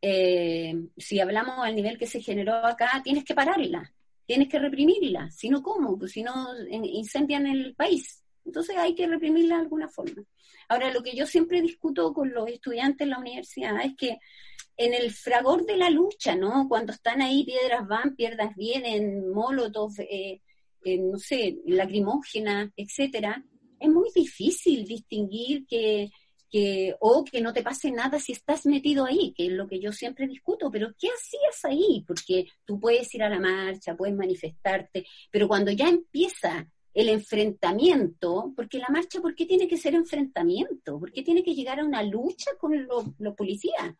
eh, si hablamos al nivel que se generó acá, tienes que pararla, tienes que reprimirla. Si no, ¿cómo? Pues si no, incendian el país. Entonces hay que reprimirla de alguna forma. Ahora, lo que yo siempre discuto con los estudiantes en la universidad es que en el fragor de la lucha, ¿no? Cuando están ahí, piedras van, piedras vienen, molotov, eh, eh, no sé, lacrimógena, etcétera, es muy difícil distinguir que, que, o que no te pase nada si estás metido ahí, que es lo que yo siempre discuto, pero ¿qué hacías ahí? Porque tú puedes ir a la marcha, puedes manifestarte, pero cuando ya empieza el enfrentamiento, porque la marcha, ¿por qué tiene que ser enfrentamiento? ¿Por qué tiene que llegar a una lucha con los, policías?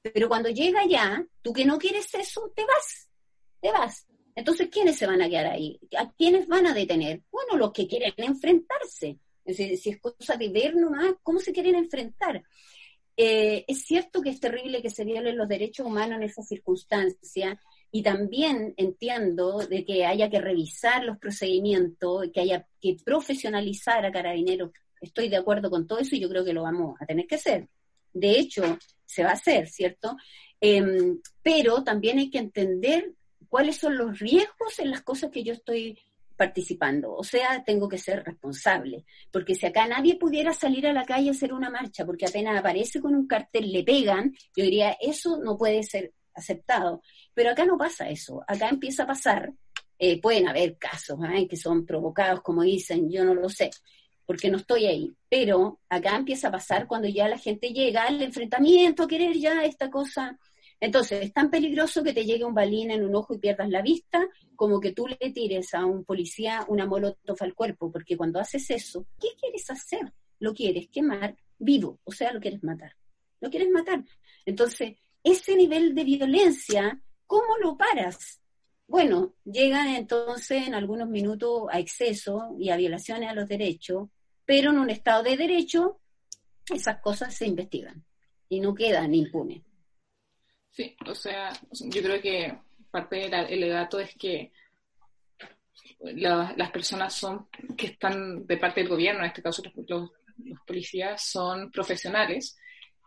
Pero cuando llega ya, tú que no quieres eso, te vas, te vas. Entonces, ¿quiénes se van a quedar ahí? ¿A quiénes van a detener? Bueno, los que quieren enfrentarse. Si, es cosa de ver nomás cómo se quieren enfrentar. Eh, es cierto que es terrible que se violen los derechos humanos en esa circunstancia, y también entiendo de que haya que revisar los procedimientos, que haya que profesionalizar a carabineros. Estoy de acuerdo con todo eso y yo creo que lo vamos a tener que hacer. De hecho, se va a hacer, ¿cierto? Em, pero también hay que entender cuáles son los riesgos en las cosas que yo estoy participando. O sea, tengo que ser responsable. Porque si acá nadie pudiera salir a la calle a hacer una marcha, porque apenas aparece con un cartel, le pegan, yo diría, eso no puede ser aceptado. Pero acá no pasa eso, acá empieza a pasar, eh, pueden haber casos ¿eh? que son provocados, como dicen, yo no lo sé, porque no estoy ahí, pero acá empieza a pasar cuando ya la gente llega al enfrentamiento, a querer ya esta cosa. Entonces, es tan peligroso que te llegue un balín en un ojo y pierdas la vista, como que tú le tires a un policía una molotov al cuerpo, porque cuando haces eso, ¿qué quieres hacer? Lo quieres quemar vivo, o sea, lo quieres matar. Lo quieres matar. Entonces, ese nivel de violencia, ¿cómo lo paras? Bueno, llega entonces en algunos minutos a exceso y a violaciones a los derechos, pero en un Estado de Derecho esas cosas se investigan y no quedan impunes. Sí, o sea, yo creo que parte del dato es que las personas son que están de parte del gobierno, en este caso los policías, son profesionales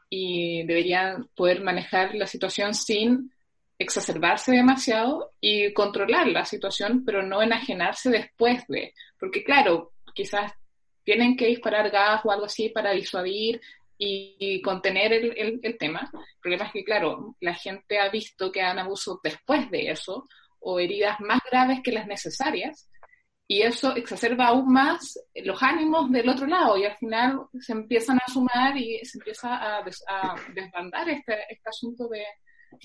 y deberían poder manejar la situación sin exacerbarse demasiado y controlar la situación, pero no enajenarse después de, porque claro, quizás tienen que disparar gas o algo así para disuadir y, contener el, el, tema. El problema es que, claro, la gente ha visto que han abuso después de eso o heridas más graves que las necesarias y eso exacerba aún más los ánimos del otro lado y al final se empiezan a sumar y se empieza a, desbandar este, este asunto de,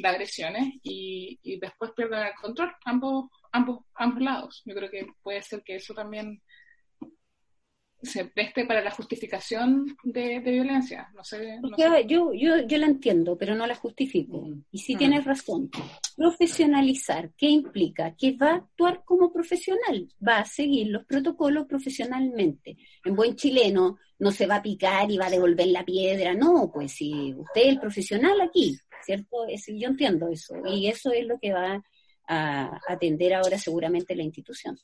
agresiones y, y, después pierden el control ambos, ambos, ambos lados. Yo creo que puede ser que eso también se preste para la justificación de, violencia. No sé, Yo, yo, yo la entiendo, pero no la justifico. Y si mm. tienes razón, profesionalizar, ¿qué implica? Que va a actuar como profesional, va a seguir los protocolos profesionalmente. En buen chileno no se va a picar y va a devolver la piedra, no, pues si usted es el profesional aquí, ¿cierto? Es, yo entiendo eso y eso es lo que va a atender ahora seguramente la institución.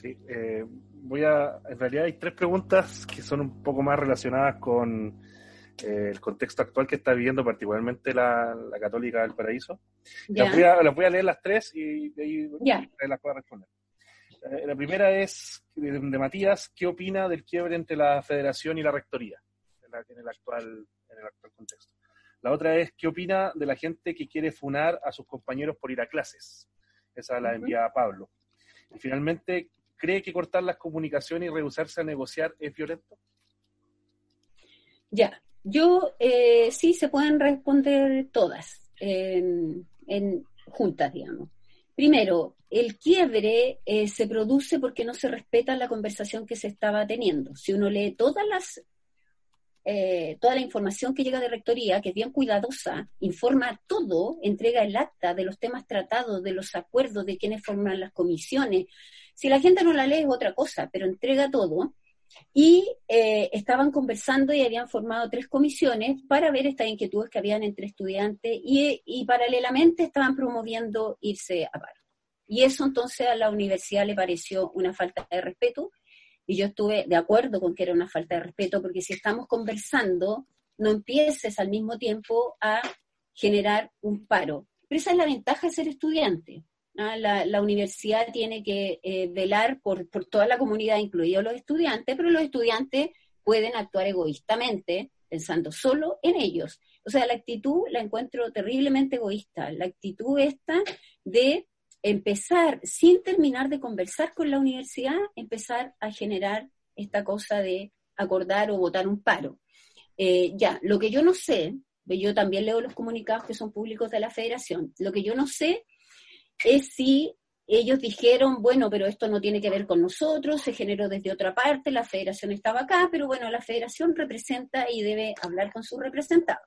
Sí, eh, voy a. En realidad hay tres preguntas que son un poco más relacionadas con, eh, el contexto actual que está viviendo particularmente la, Católica del Paraíso. Las voy, a, las voy, a, leer las tres y, ahí las puedo responder. Eh, la primera es de, Matías, ¿qué opina del quiebre entre la federación y la rectoría en, el, actual, en el actual contexto? La otra es, ¿qué opina de la gente que quiere funar a sus compañeros por ir a clases? Esa la envía Pablo. Y finalmente, ¿cree que cortar las comunicaciones y rehusarse a negociar es violento? Ya, yo eh, sí se pueden responder todas en, juntas, digamos. Primero, el quiebre eh, se produce porque no se respeta la conversación que se estaba teniendo. Si uno lee todas las eh, toda la información que llega de rectoría, que es bien cuidadosa, informa todo, entrega el acta de los temas tratados, de los acuerdos, de quienes forman las comisiones. Si la gente no la lee es otra cosa, pero entrega todo. Y eh, estaban conversando y habían formado tres comisiones para ver estas inquietudes que habían entre estudiantes y, y paralelamente estaban promoviendo irse a paro. Y eso entonces a la universidad le pareció una falta de respeto y yo estuve de acuerdo con que era una falta de respeto, porque si estamos conversando, no empieces al mismo tiempo a generar un paro. Pero esa es la ventaja de ser estudiante. La, universidad tiene que eh, velar por, por, toda la comunidad, incluidos los estudiantes, pero los estudiantes pueden actuar egoístamente, pensando solo en ellos. O sea, la actitud la encuentro terriblemente egoísta. La actitud esta de empezar, sin terminar de conversar con la universidad, empezar a generar esta cosa de acordar o votar un paro. Eh, ya, lo que yo no sé, yo también leo los comunicados que son públicos de la federación, lo que yo no sé es si ellos dijeron, bueno, pero esto no tiene que ver con nosotros, se generó desde otra parte, la federación estaba acá, pero bueno, la federación representa y debe hablar con su representado.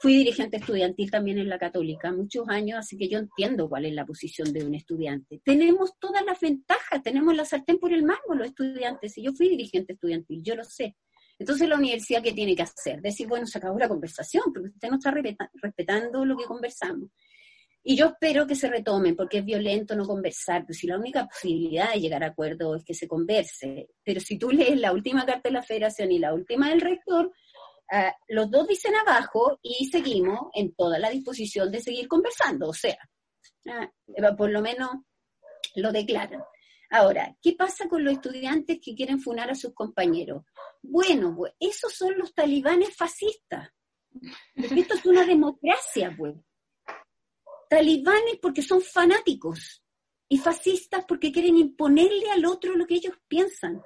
Fui dirigente estudiantil también en la católica muchos años, así que yo entiendo cuál es la posición de un estudiante. Tenemos todas las ventajas, tenemos la sartén por el mango los estudiantes, y yo fui dirigente estudiantil, yo lo sé. Entonces la universidad, ¿qué tiene que hacer? Decir, bueno, se acabó la conversación, porque usted no está respetando lo que conversamos. Y yo espero que se retomen, porque es violento no conversar, pues si la única posibilidad de llegar a acuerdo es que se converse. Pero si tú lees la última carta de la federación y la última del rector, Ah, los dos dicen abajo y seguimos en toda la disposición de seguir conversando, o sea, ah, por lo menos lo declaran. Ahora, ¿qué pasa con los estudiantes que quieren funar a sus compañeros? Bueno, pues esos son los talibanes fascistas. esto es una democracia, pues. Talibanes porque son fanáticos y fascistas porque quieren imponerle al otro lo que ellos piensan.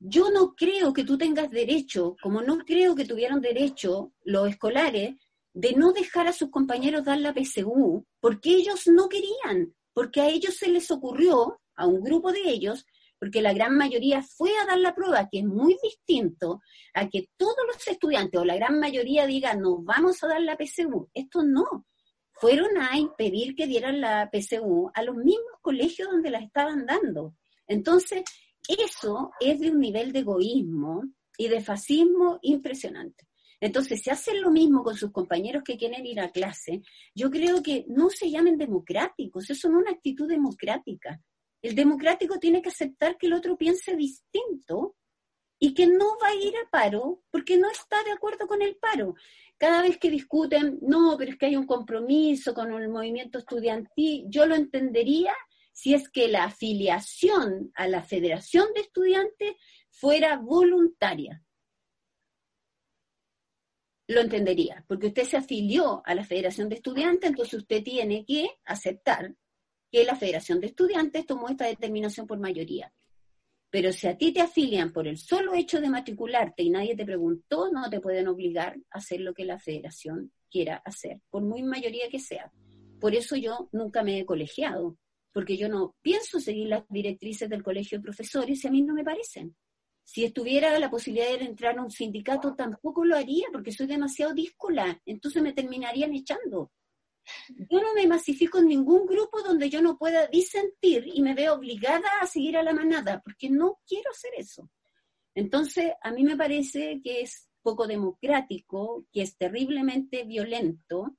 Yo no creo que tú tengas derecho, como no creo que tuvieron derecho los escolares, de no dejar a sus compañeros dar la PSU, porque ellos no querían, porque a ellos se les ocurrió, a un grupo de ellos, porque la gran mayoría fue a dar la prueba, que es muy distinto a que todos los estudiantes o la gran mayoría digan, nos vamos a dar la PSU. Esto no. Fueron a impedir que dieran la PSU a los mismos colegios donde la estaban dando. Entonces, eso es de un nivel de egoísmo y de fascismo impresionante. Entonces, si hacen lo mismo con sus compañeros que quieren ir a clase, yo creo que no se llamen democráticos, eso no es una actitud democrática. El democrático tiene que aceptar que el otro piense distinto y que no va a ir a paro porque no está de acuerdo con el paro. Cada vez que discuten, no, pero es que hay un compromiso con el movimiento estudiantil, yo lo entendería si es que la afiliación a la Federación de Estudiantes fuera voluntaria. Lo entendería, porque usted se afilió a la Federación de Estudiantes, entonces usted tiene que aceptar que la Federación de Estudiantes tomó esta determinación por mayoría. Pero si a ti te afilian por el solo hecho de matricularte y nadie te preguntó, no te pueden obligar a hacer lo que la federación quiera hacer, por muy mayoría que sea. Por eso yo nunca me he colegiado, porque yo no pienso seguir las directrices del colegio de profesores y a mí no me parecen. Si estuviera la posibilidad de entrar a un sindicato, tampoco lo haría porque soy demasiado díscola, entonces me terminarían echando. Yo no me masifico en ningún grupo donde yo no pueda disentir y me veo obligada a seguir a la manada, porque no quiero hacer eso. Entonces, a mí me parece que es poco democrático, que es terriblemente violento,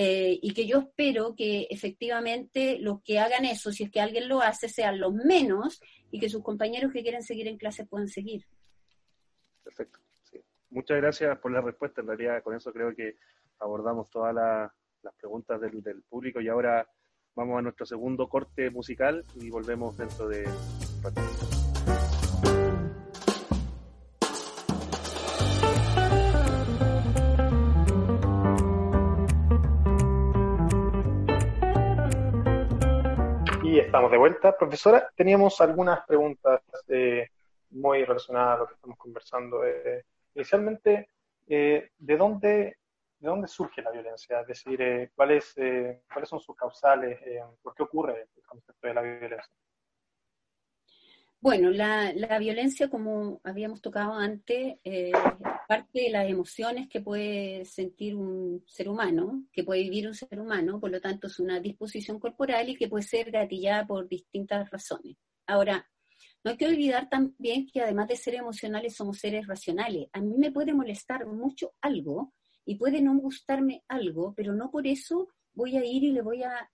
eh, y que yo espero que efectivamente los que hagan eso, si es que alguien lo hace, sean los menos y que sus compañeros que quieren seguir en clase puedan seguir. Perfecto. muchas gracias por la respuesta. En realidad, con eso creo que abordamos todas las preguntas del, del público y ahora vamos a nuestro segundo corte musical y volvemos dentro de un estamos de vuelta. Profesora, teníamos algunas preguntas eh, muy relacionadas a lo que estamos conversando. Eh, inicialmente, eh, ¿de, dónde, ¿de dónde surge la violencia? Es decir, ¿cuáles, ¿cuáles son sus causales? ¿Por qué ocurre el concepto de la violencia? Bueno, la, la, violencia, como habíamos tocado antes, eh, parte de las emociones que puede sentir un ser humano, que puede vivir un ser humano, por lo tanto es una disposición corporal y que puede ser gatillada por distintas razones. Ahora, no hay que olvidar también que además de ser emocionales somos seres racionales. A mí me puede molestar mucho algo y puede no gustarme algo, pero no por eso voy a ir y le voy a,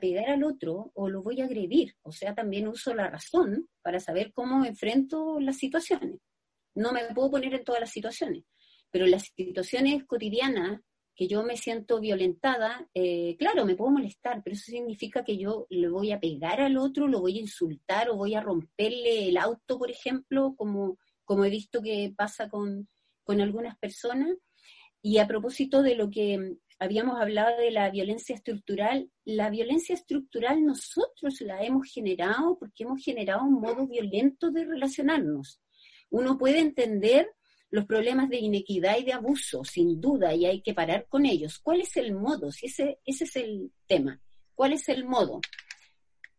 pegar al otro o lo voy a agredir. O sea, también uso la razón para saber cómo enfrento las situaciones. No me puedo poner en todas las situaciones, pero en las situaciones cotidianas que yo me siento violentada, eh, claro, me puedo molestar, pero eso significa que yo le voy a pegar al otro, lo voy a insultar o voy a romperle el auto, por ejemplo, como, como he visto que pasa con, con algunas personas. Y a propósito de lo que habíamos hablado de la violencia estructural. La violencia estructural nosotros la hemos generado porque hemos generado un modo violento de relacionarnos. Uno puede entender los problemas de inequidad y de abuso, sin duda, y hay que parar con ellos. ¿Cuál es el modo? Si ese, ese es el tema. ¿Cuál es el modo?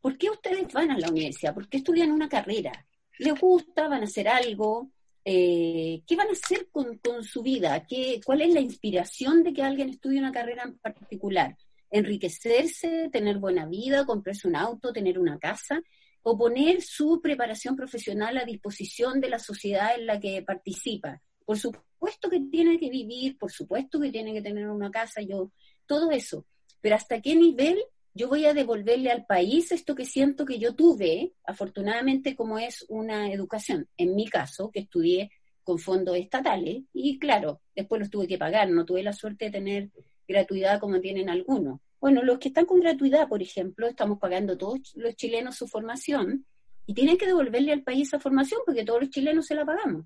¿Por qué ustedes van a la universidad? ¿Por qué estudian una carrera? ¿Les gusta? ¿Van a hacer algo? Eh, ¿qué van a hacer con, su vida? ¿Qué, ¿Cuál es la inspiración de que alguien estudie una carrera en particular? ¿Enriquecerse, tener buena vida, comprarse un auto, tener una casa? ¿O poner su preparación profesional a disposición de la sociedad en la que participa? Por supuesto que tiene que vivir, por supuesto que tiene que tener una casa, yo, todo eso. Pero ¿hasta qué nivel yo voy a devolverle al país esto que siento que yo tuve, afortunadamente como es una educación, en mi caso, que estudié con fondos estatales, y claro, después los tuve que pagar, no tuve la suerte de tener gratuidad como tienen algunos. Bueno, los que están con gratuidad, por ejemplo, estamos pagando todos los chilenos su formación y tienen que devolverle al país esa formación porque todos los chilenos se la pagamos.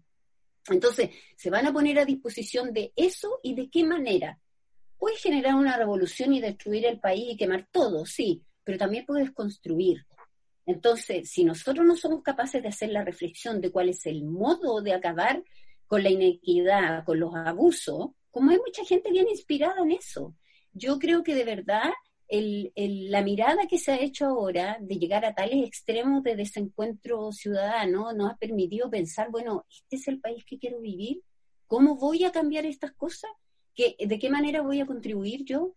Entonces, se van a poner a disposición de eso y de qué manera. Puedes generar una revolución y destruir el país y quemar todo, sí, pero también puedes construir. Entonces, si nosotros no somos capaces de hacer la reflexión de cuál es el modo de acabar con la inequidad, con los abusos, como hay mucha gente bien inspirada en eso, yo creo que de verdad la mirada que se ha hecho ahora de llegar a tales extremos de desencuentro ciudadano nos ha permitido pensar, bueno, este es el país que quiero vivir, ¿cómo voy a cambiar estas cosas? ¿De qué manera voy a contribuir yo?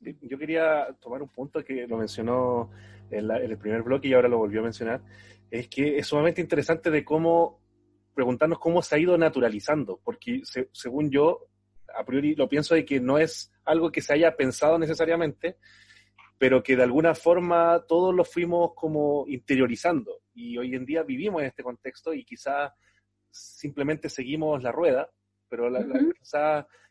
Yo quería tomar un punto que lo mencionó en, el primer bloque y ahora lo volvió a mencionar, es que es sumamente interesante de cómo preguntarnos cómo se ha ido naturalizando, porque según yo, a priori lo pienso de que no es algo que se haya pensado necesariamente, pero que de alguna forma todos lo fuimos como interiorizando y hoy en día vivimos en este contexto y quizás simplemente seguimos la rueda pero la,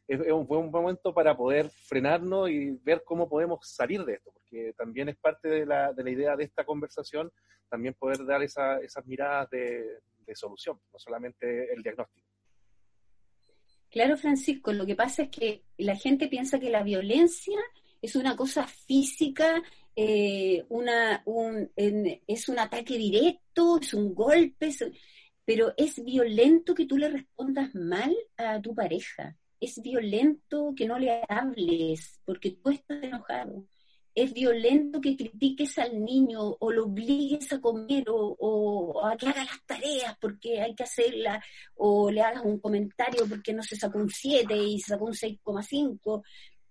es, un buen momento para poder frenarnos y ver cómo podemos salir de esto, porque también es parte de la, de la idea de esta conversación, también poder dar esa, esas miradas de, solución, no solamente el diagnóstico. Claro, Francisco, lo que pasa es que la gente piensa que la violencia es una cosa física, eh, una, un, es un ataque directo, es un golpe, pero es violento que tú le respondas mal a tu pareja. Es violento que no le hables porque tú estás enojado. Es violento que critiques al niño o lo obligues a comer o, a que haga las tareas porque hay que hacerlas o le hagas un comentario porque no se sacó un 7 y se sacó un 6,5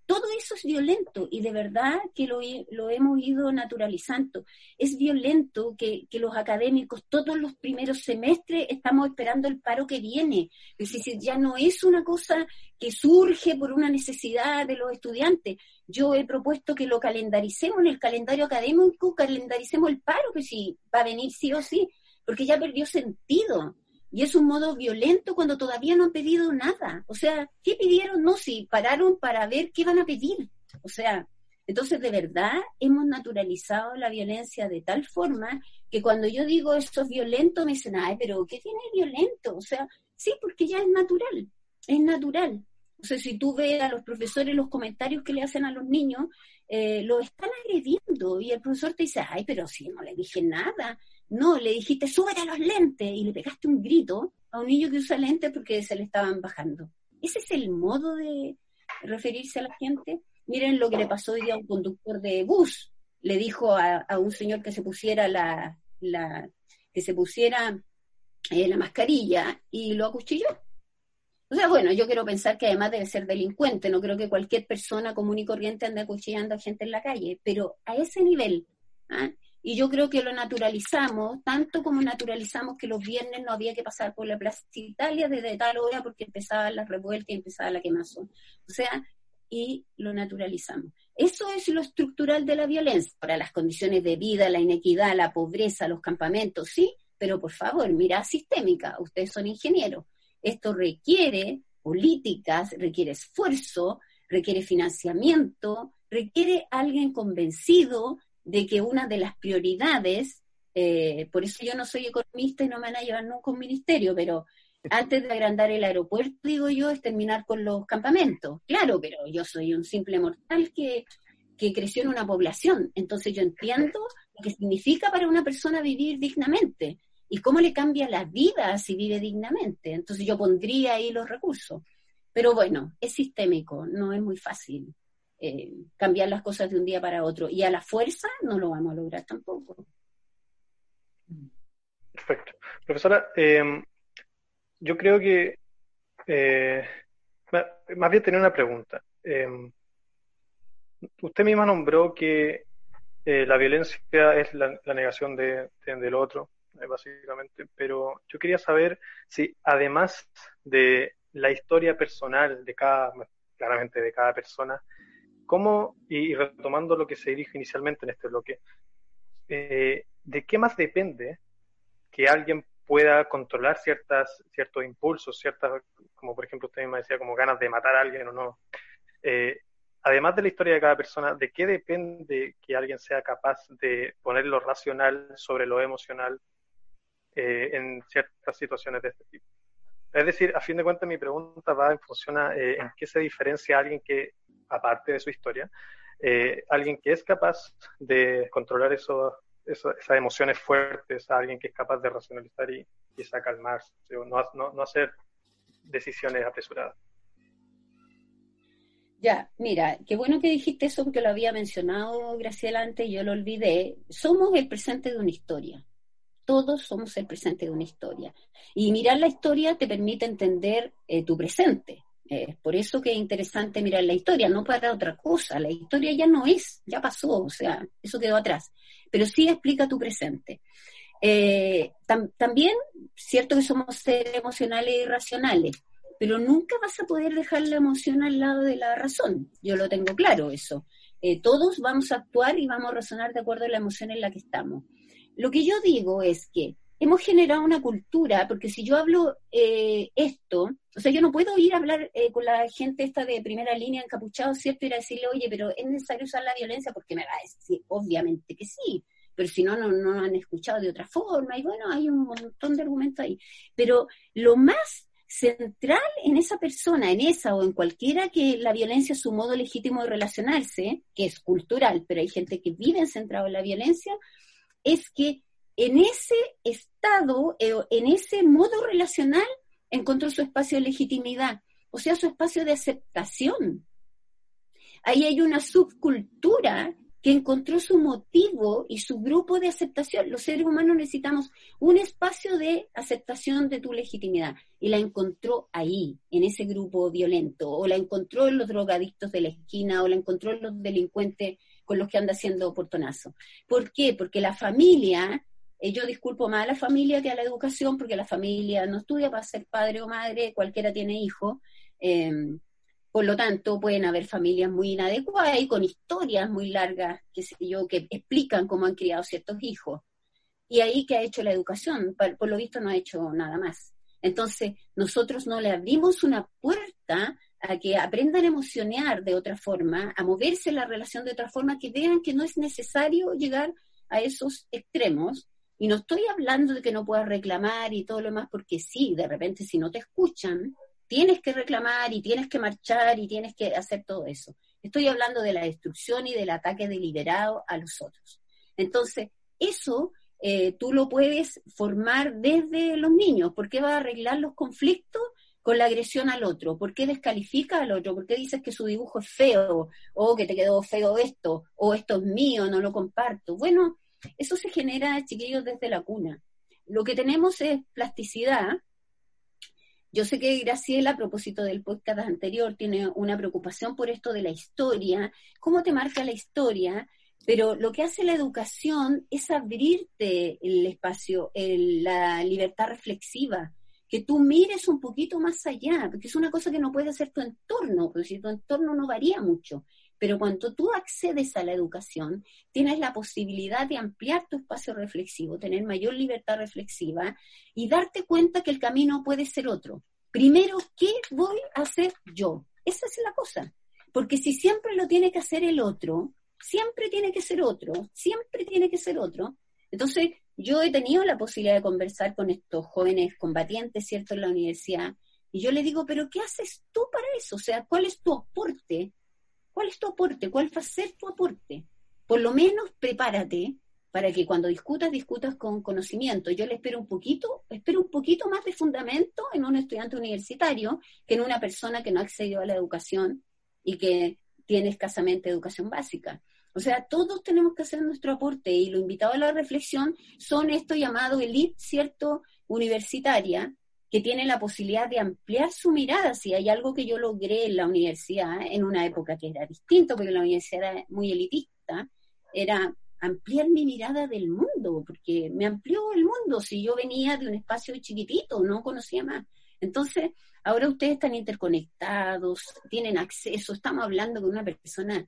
todo eso es violento y de verdad que lo, hemos ido naturalizando. Es violento que, los académicos todos los primeros semestres estamos esperando el paro que viene. Es decir, ya no es una cosa que surge por una necesidad de los estudiantes. Yo he propuesto que lo calendaricemos en el calendario académico, calendaricemos el paro, que sí, va a venir sí o sí, porque ya perdió sentido. Y es un modo violento cuando todavía no han pedido nada. O sea, ¿qué pidieron? No, si pararon para ver qué van a pedir. O sea, entonces de verdad hemos naturalizado la violencia de tal forma que cuando yo digo esto es violento me dicen, ay, pero ¿qué tiene violento? O sea, sí, porque ya es natural, es natural. O sea, si tú ves a los profesores los comentarios que le hacen a los niños, eh, lo están agrediendo y el profesor te dice, ay, pero si no le dije nada. No, le dijiste, súbete a los lentes y le pegaste un grito a un niño que usa lentes porque se le estaban bajando. Ese es el modo de referirse a la gente. Miren lo que le pasó hoy a un conductor de bus. Le dijo a, un señor que se pusiera la, la que se pusiera eh, la mascarilla y lo acuchilló. O sea, bueno, yo quiero pensar que además debe ser delincuente, no creo que cualquier persona común y corriente ande acuchillando a gente en la calle, pero a ese nivel, ¿ah? Y yo creo que lo naturalizamos, tanto como naturalizamos que los viernes no había que pasar por la Plaza Italia desde tal hora porque empezaban las revueltas y empezaba la quemazón. O sea, y lo naturalizamos. Eso es lo estructural de la violencia. Para las condiciones de vida, la inequidad, la pobreza, los campamentos, sí, pero por favor, mira sistémica, ustedes son ingenieros. Esto requiere políticas, requiere esfuerzo, requiere financiamiento, requiere alguien convencido de que una de las prioridades, eh, por eso yo no soy economista y no me van a llevar nunca un ministerio, pero antes de agrandar el aeropuerto, digo yo, es terminar con los campamentos. Claro, pero yo soy un simple mortal que, que creció en una población, entonces yo entiendo lo que significa para una persona vivir dignamente y cómo le cambia la vida si vive dignamente. Entonces yo pondría ahí los recursos. Pero bueno, es sistémico, no es muy fácil eh, cambiar las cosas de un día para otro. Y a la fuerza no lo vamos a lograr tampoco. Perfecto. Profesora, eh, yo creo que eh, más bien tenía una pregunta. Eh, usted misma nombró que eh, la violencia es la, negación de, del otro, básicamente, pero yo quería saber si además de la historia personal de cada, claramente de cada persona, cómo, y retomando lo que se dijo inicialmente en este bloque, ¿de qué más depende que alguien pueda controlar ciertas, ciertos impulsos, ciertas, como por ejemplo usted me decía, como ganas de matar a alguien o no. Eh, además de la historia de cada persona, ¿de qué depende que alguien sea capaz de poner lo racional sobre lo emocional eh, en ciertas situaciones de este tipo? Es decir, a fin de cuentas mi pregunta va en función a eh, en qué se diferencia alguien que, aparte de su historia, alguien que es capaz de controlar esas emociones fuertes alguien que es capaz de racionalizar y, y calmarse, no, hacer decisiones apresuradas. Ya, mira, qué bueno que dijiste eso porque lo había mencionado Graciela antes y yo lo olvidé. Somos el presente de una historia. Todos somos el presente de una historia. Y mirar la historia te permite entender eh, tu presente. Eh, por eso que es interesante mirar la historia, no para otra cosa. La historia ya no es, ya pasó, o sea, eso quedó atrás. Pero sí explica tu presente. Eh, también, cierto que somos seres emocionales y racionales, pero nunca vas a poder dejar la emoción al lado de la razón. Yo lo tengo claro eso. Eh, todos vamos a actuar y vamos a razonar de acuerdo a la emoción en la que estamos. Lo que yo digo es que hemos generado una cultura, porque si yo hablo eh, esto, o sea, yo no puedo ir a hablar eh, con la gente esta de primera línea encapuchado, ¿cierto? A decirle, oye, pero es necesario usar la violencia porque me va a decir, obviamente que sí, pero si no, no, no han escuchado de otra forma, y bueno, hay un montón de argumentos ahí. Pero lo más central en esa persona, en esa o en cualquiera que la violencia es su modo legítimo de relacionarse, que es cultural, pero hay gente que vive centrado en la violencia, es que en ese estado, eh, en ese modo relacional, encontró su espacio de legitimidad, o sea, su espacio de aceptación. Ahí hay una subcultura que encontró su motivo y su grupo de aceptación. Los seres humanos necesitamos un espacio de aceptación de tu legitimidad y la encontró ahí, en ese grupo violento, o la encontró en los drogadictos de la esquina, o la encontró en los delincuentes con los que anda haciendo portonazo. ¿Por qué? Porque la familia eh, yo disculpo más a la familia que a la educación, porque la familia no estudia para ser padre o madre, cualquiera tiene hijo. Em, por lo tanto, pueden haber familias muy inadecuadas y con historias muy largas, sé yo, que explican cómo han criado ciertos hijos. Y ahí que ha hecho la educación, por, lo visto no ha hecho nada más. Entonces, nosotros no le abrimos una puerta a que aprendan a emocionar de otra forma, a moverse la relación de otra forma, que vean que no es necesario llegar a esos extremos. Y no estoy hablando de que no puedas reclamar y todo lo demás, porque sí, de repente si no te escuchan, tienes que reclamar y tienes que marchar y tienes que hacer todo eso. Estoy hablando de la destrucción y del ataque deliberado a los otros. Entonces, eso eh, tú lo puedes formar desde los niños. ¿Por qué va a arreglar los conflictos? con la agresión al otro? ¿Por qué descalifica al otro? ¿Por qué dices que su dibujo es feo? ¿O que te quedó feo esto? ¿O esto es mío, no lo comparto? Bueno, eso se genera, chiquillos, desde la cuna. Lo que tenemos es plasticidad. Yo sé que Graciela, a propósito del podcast anterior, tiene una preocupación por esto de la historia, cómo te marca la historia, pero lo que hace la educación es abrirte el espacio, la libertad reflexiva, que tú mires un poquito más allá, porque es una cosa que no puede hacer tu entorno, porque si tu entorno no varía mucho. Pero cuando tú accedes a la educación, tienes la posibilidad de ampliar tu espacio reflexivo, tener mayor libertad reflexiva y darte cuenta que el camino puede ser otro. Primero, ¿qué voy a hacer yo? Esa es la cosa. Porque si siempre lo tiene que hacer el otro, siempre tiene que ser otro, siempre tiene que ser otro. Entonces, yo he tenido la posibilidad de conversar con estos jóvenes combatientes, ¿cierto?, en la universidad, y yo le digo, pero ¿qué haces tú para eso? O sea, ¿cuál es tu aporte? ¿Cuál es tu aporte? ¿Cuál va a ser tu aporte? Por lo menos prepárate para que cuando discutas, discutas con conocimiento. Yo le espero un poquito, espero un poquito más de fundamento en un estudiante universitario que en una persona que no ha accedido a la educación y que tiene escasamente educación básica. O sea, todos tenemos que hacer nuestro aporte y lo invitado a la reflexión son estos llamados elite, ¿cierto?, universitaria, que tienen la posibilidad de ampliar su mirada. Si hay algo que yo logré en la universidad, en una época que era distinto, porque la universidad era muy elitista, era ampliar mi mirada del mundo, porque me amplió el mundo. Si yo venía de un espacio chiquitito, no conocía más. Entonces, ahora ustedes están interconectados, tienen acceso, estamos hablando con una persona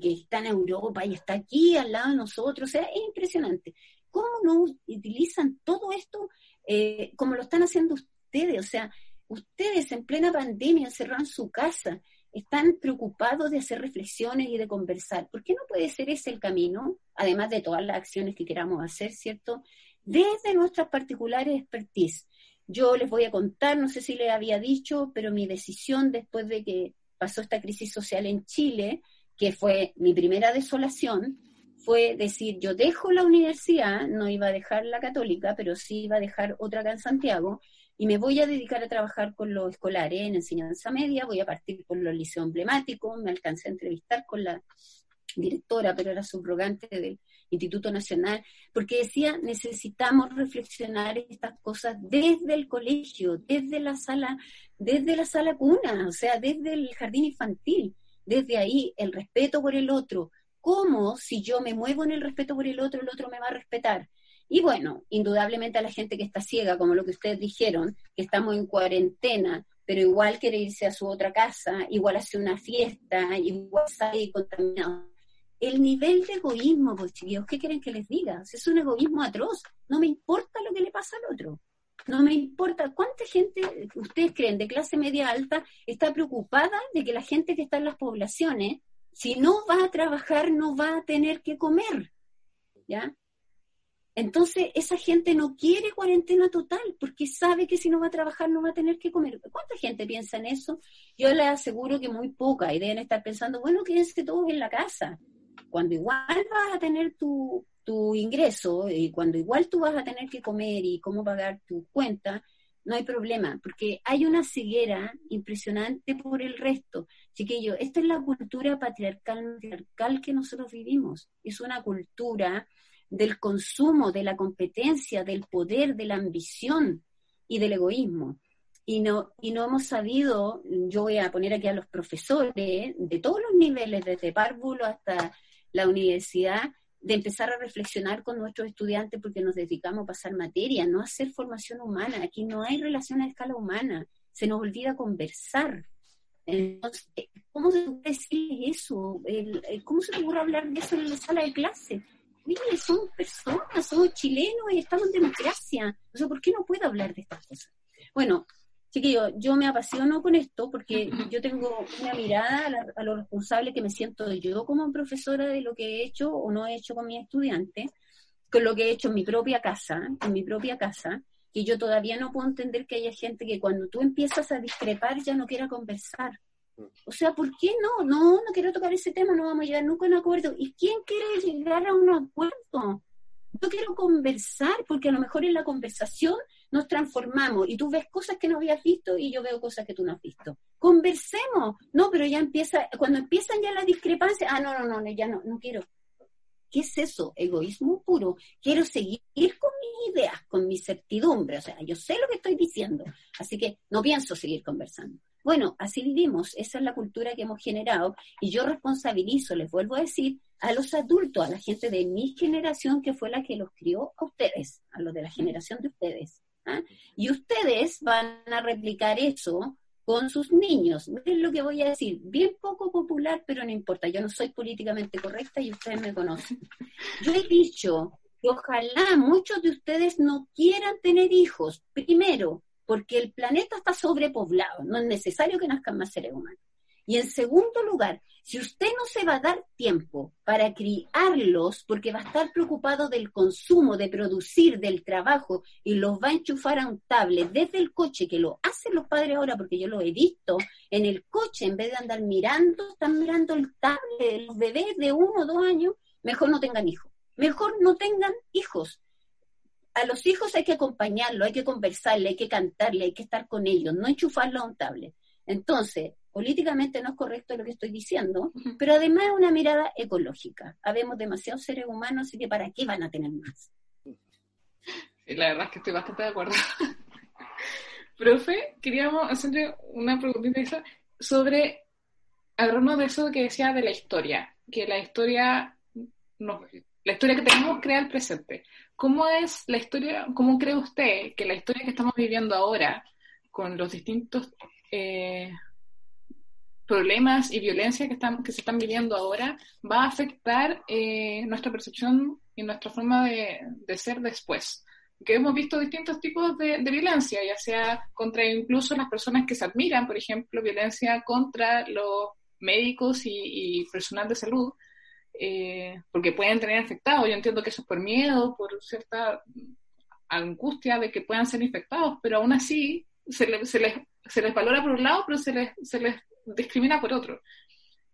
que está en Europa y está aquí al lado de nosotros. O sea, es impresionante. ¿Cómo no utilizan todo esto eh, como lo están haciendo ustedes? O sea, ustedes en plena pandemia cerran su casa, están preocupados de hacer reflexiones y de conversar. ¿Por qué no puede ser ese el camino, además de todas las acciones que queramos hacer, ¿cierto? Desde nuestras particulares expertise. Yo les voy a contar, no sé si les había dicho, pero mi decisión después de que pasó esta crisis social en Chile, que fue mi primera desolación, fue decir, yo dejo la universidad, no iba a dejar la católica, pero sí iba a dejar otra acá en Santiago, y me voy a dedicar a trabajar con los escolares en enseñanza media, voy a partir con los liceos emblemáticos, me alcancé a entrevistar con la directora, pero era subrogante del Instituto Nacional, porque decía, necesitamos reflexionar estas cosas desde el colegio, desde la sala, desde la sala cuna, o sea, desde el jardín infantil desde ahí el respeto por el otro, cómo si yo me muevo en el respeto por el otro, el otro me va a respetar. Y bueno, indudablemente a la gente que está ciega, como lo que ustedes dijeron, que estamos en cuarentena, pero igual quiere irse a su otra casa, igual hace una fiesta, igual sale contaminado. El nivel de egoísmo, pues chiquillos, ¿qué quieren que les diga? Es un egoísmo atroz. No me importa lo que le pasa al otro. No me importa cuánta gente ustedes creen de clase media alta está preocupada de que la gente que está en las poblaciones, si no va a trabajar, no va a tener que comer. ¿Ya? Entonces, esa gente no quiere cuarentena total porque sabe que si no va a trabajar no va a tener que comer. ¿Cuánta gente piensa en eso? Yo les aseguro que muy poca y deben estar pensando, bueno, quédense todos en la casa. Cuando igual vas a tener tu, tu ingreso y cuando igual tú vas a tener que comer y cómo pagar tu cuenta, no hay problema, porque hay una ceguera impresionante por el resto. Chiquillo, esta es la cultura patriarcal, patriarcal que nosotros vivimos. Es una cultura del consumo, de la competencia, del poder, de la ambición y del egoísmo. Y no, y no hemos sabido, yo voy a poner aquí a los profesores de todos los niveles, desde párvulo hasta la universidad, de empezar a reflexionar con nuestros estudiantes porque nos dedicamos a pasar materia, no a hacer formación humana. Aquí no hay relación a escala humana, se nos olvida conversar. Entonces, ¿cómo se puede decir eso? ¿Cómo se te ocurre hablar de eso en la sala de clase? Mire, somos personas, somos chilenos y estamos en democracia. O sea, ¿por qué no puedo hablar de estas cosas? Bueno, chiquillo, yo me apasiono con esto porque yo tengo una mirada a, lo responsable que me siento yo como profesora de lo que he hecho o no he hecho con mis estudiantes, con lo que he hecho en mi propia casa, en mi propia casa, que yo todavía no puedo entender que haya gente que cuando tú empiezas a discrepar ya no quiera conversar. O sea, ¿por qué no? No, no quiero tocar ese tema, no vamos a llegar nunca a un acuerdo. ¿Y quién quiere llegar a un acuerdo? Yo quiero conversar, porque a lo mejor en la conversación nos transformamos y tú ves cosas que no habías visto y yo veo cosas que tú no has visto. Conversemos. No, pero ya empieza, cuando empiezan ya las discrepancias, ah, no, no, no, ya no, no quiero. ¿Qué es eso? Egoísmo puro. Quiero seguir con mis ideas, con mi certidumbre. O sea, yo sé lo que estoy diciendo, así que no pienso seguir conversando. Bueno, así vivimos, esa es la cultura que hemos generado y yo responsabilizo, les vuelvo a decir, a los adultos, a la gente de mi generación que fue la que los crió a ustedes, a los de la generación de ustedes. ¿ah? Y ustedes van a replicar eso con sus niños. Miren lo que voy a decir, bien poco popular, pero no importa, yo no soy políticamente correcta y ustedes me conocen. Yo he dicho que ojalá muchos de ustedes no quieran tener hijos, primero, porque el planeta está sobrepoblado, no es necesario que nazcan más seres humanos. Y en segundo lugar, si usted no se va a dar tiempo para criarlos, porque va a estar preocupado del consumo, de producir, del trabajo, y los va a enchufar a un tablet desde el coche, que lo hacen los padres ahora, porque yo lo he visto, en el coche, en vez de andar mirando, están mirando el tablet, los bebés de uno o dos años, mejor no tengan hijos. Mejor no tengan hijos. A los hijos hay que acompañarlo, hay que conversarle, hay que cantarle, hay que estar con ellos, no enchufarlo a un tablet. Entonces, políticamente no es correcto lo que estoy diciendo, pero además es una mirada ecológica. Habemos demasiados seres humanos, así que ¿para qué van a tener más? la verdad es que estoy bastante de acuerdo. Profe, queríamos hacerle una preguntita sobre, hablarnos de eso que decía de la historia, que la historia, no, la historia que tenemos crea el presente. ¿Cómo es la historia, cómo cree usted que la historia que estamos viviendo ahora, con los distintos eh, problemas y violencia que, están, que se están viviendo ahora va a afectar eh, nuestra percepción y nuestra forma de, ser después. Que hemos visto distintos tipos de, violencia, ya sea contra incluso las personas que se admiran, por ejemplo, violencia contra los médicos y, personal de salud, eh, porque pueden tener infectados. Yo entiendo que eso es por miedo, por cierta angustia de que puedan ser infectados, pero aún así se, se, les, se les valora por un lado, pero se les, se les discrimina por otro.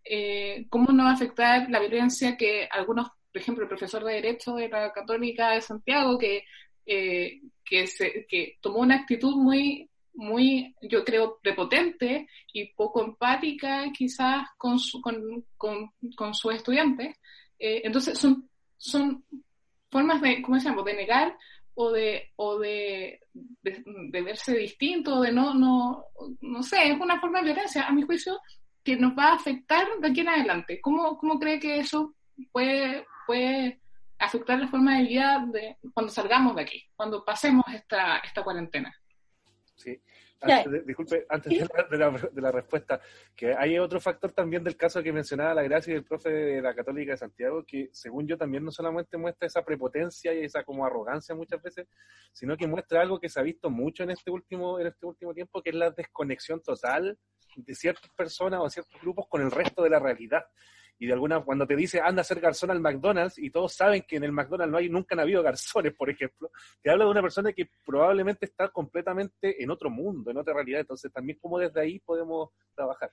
Eh, ¿Cómo no va a afectar la violencia que algunos, por ejemplo, el profesor de Derecho de la Católica de Santiago, que, eh, que, se, que tomó una actitud muy, muy, yo creo, prepotente y poco empática quizás con, su, con, con, con sus estudiantes? Eh, entonces, son, son formas de, ¿cómo se llama?, de negar o de, o de, de, verse distinto, de no, no, no sé, es una forma de violencia, a mi juicio, que nos va a afectar de aquí en adelante. ¿Cómo, cómo cree que eso puede, puede afectar la forma de vida de cuando salgamos de aquí, cuando pasemos esta, esta cuarentena? Sí, disculpe, antes de la, respuesta, que hay otro factor también del caso que mencionaba la Gracia y el profe de la Católica de Santiago, que según yo también no solamente muestra esa prepotencia y esa como arrogancia muchas veces, sino que muestra algo que se ha visto mucho en este último, en este último tiempo, que es la desconexión total de ciertas personas o ciertos grupos con el resto de la realidad y de alguna, cuando te dice anda a ser garzón al McDonald's y todos saben que en el McDonald's no hay, nunca han habido garzones, por ejemplo, te habla de una persona que probablemente está completamente en otro mundo, en otra realidad. Entonces, también como desde ahí podemos trabajar.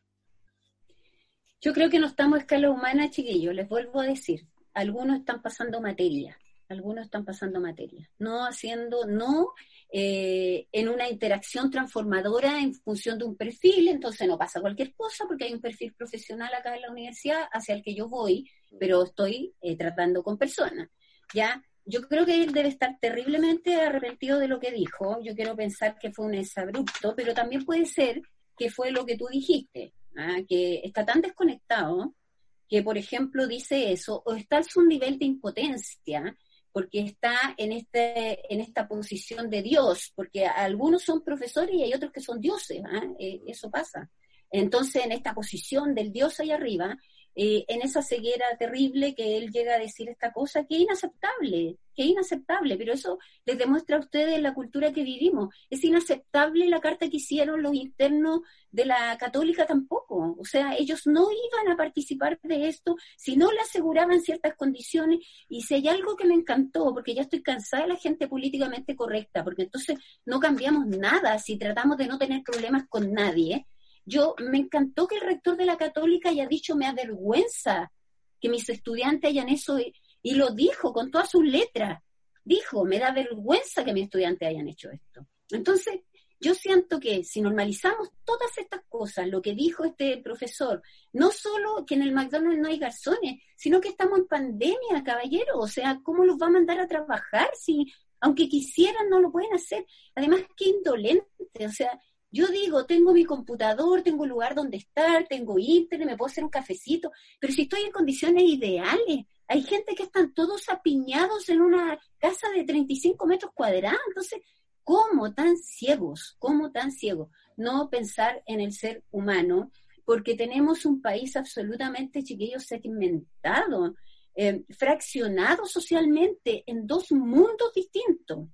Yo creo que no estamos a escala humana, chiquillos, les vuelvo a decir. Algunos están pasando materia, algunos están pasando materia, no haciendo, no eh, en una interacción transformadora en función de un perfil, entonces no pasa cualquier cosa porque hay un perfil profesional acá en la universidad hacia el que yo voy, pero estoy eh, tratando con personas. ¿ya? Yo creo que él debe estar terriblemente arrepentido de lo que dijo, yo quiero pensar que fue un exabrupto, pero también puede ser que fue lo que tú dijiste, ¿ah? que está tan desconectado que, por ejemplo, dice eso, o está a su nivel de impotencia, porque está en, este, en esta posición de Dios, porque algunos son profesores y hay otros que son dioses, ¿ah? eh, eso pasa. Entonces, en esta posición del Dios ahí arriba, eh, en esa ceguera terrible que él llega a decir esta cosa que es inaceptable, que es inaceptable, pero eso les demuestra a ustedes la cultura que vivimos. Es inaceptable la carta que hicieron los internos de la católica tampoco. O sea, ellos no iban a participar de esto si no le aseguraban ciertas condiciones. Y si hay algo que me encantó, porque ya estoy cansada de la gente políticamente correcta, porque entonces no cambiamos nada si tratamos de no tener problemas con nadie. Yo me encantó que el rector de la católica haya dicho, me avergüenza que mis estudiantes hayan eso, y lo dijo con todas sus letras. Dijo, me da vergüenza que mis estudiantes hayan hecho esto. Entonces, yo siento que si normalizamos todas estas cosas, lo que dijo este profesor, no solo que en el McDonald's no hay garzones, sino que estamos en pandemia, caballero, o sea, ¿cómo los va a mandar a trabajar si, aunque quisieran, no lo pueden hacer? Además, qué indolente, o sea, yo digo, tengo mi computador, tengo lugar donde estar, tengo internet, me puedo hacer un cafecito, pero si estoy en condiciones ideales, hay gente que están todos apiñados en una casa de 35 metros cuadrados, entonces, ¿cómo tan ciegos? ¿Cómo tan ciegos? No pensar en el ser humano, porque tenemos un país absolutamente, chiquillos, segmentado, eh, fraccionado socialmente en dos mundos distintos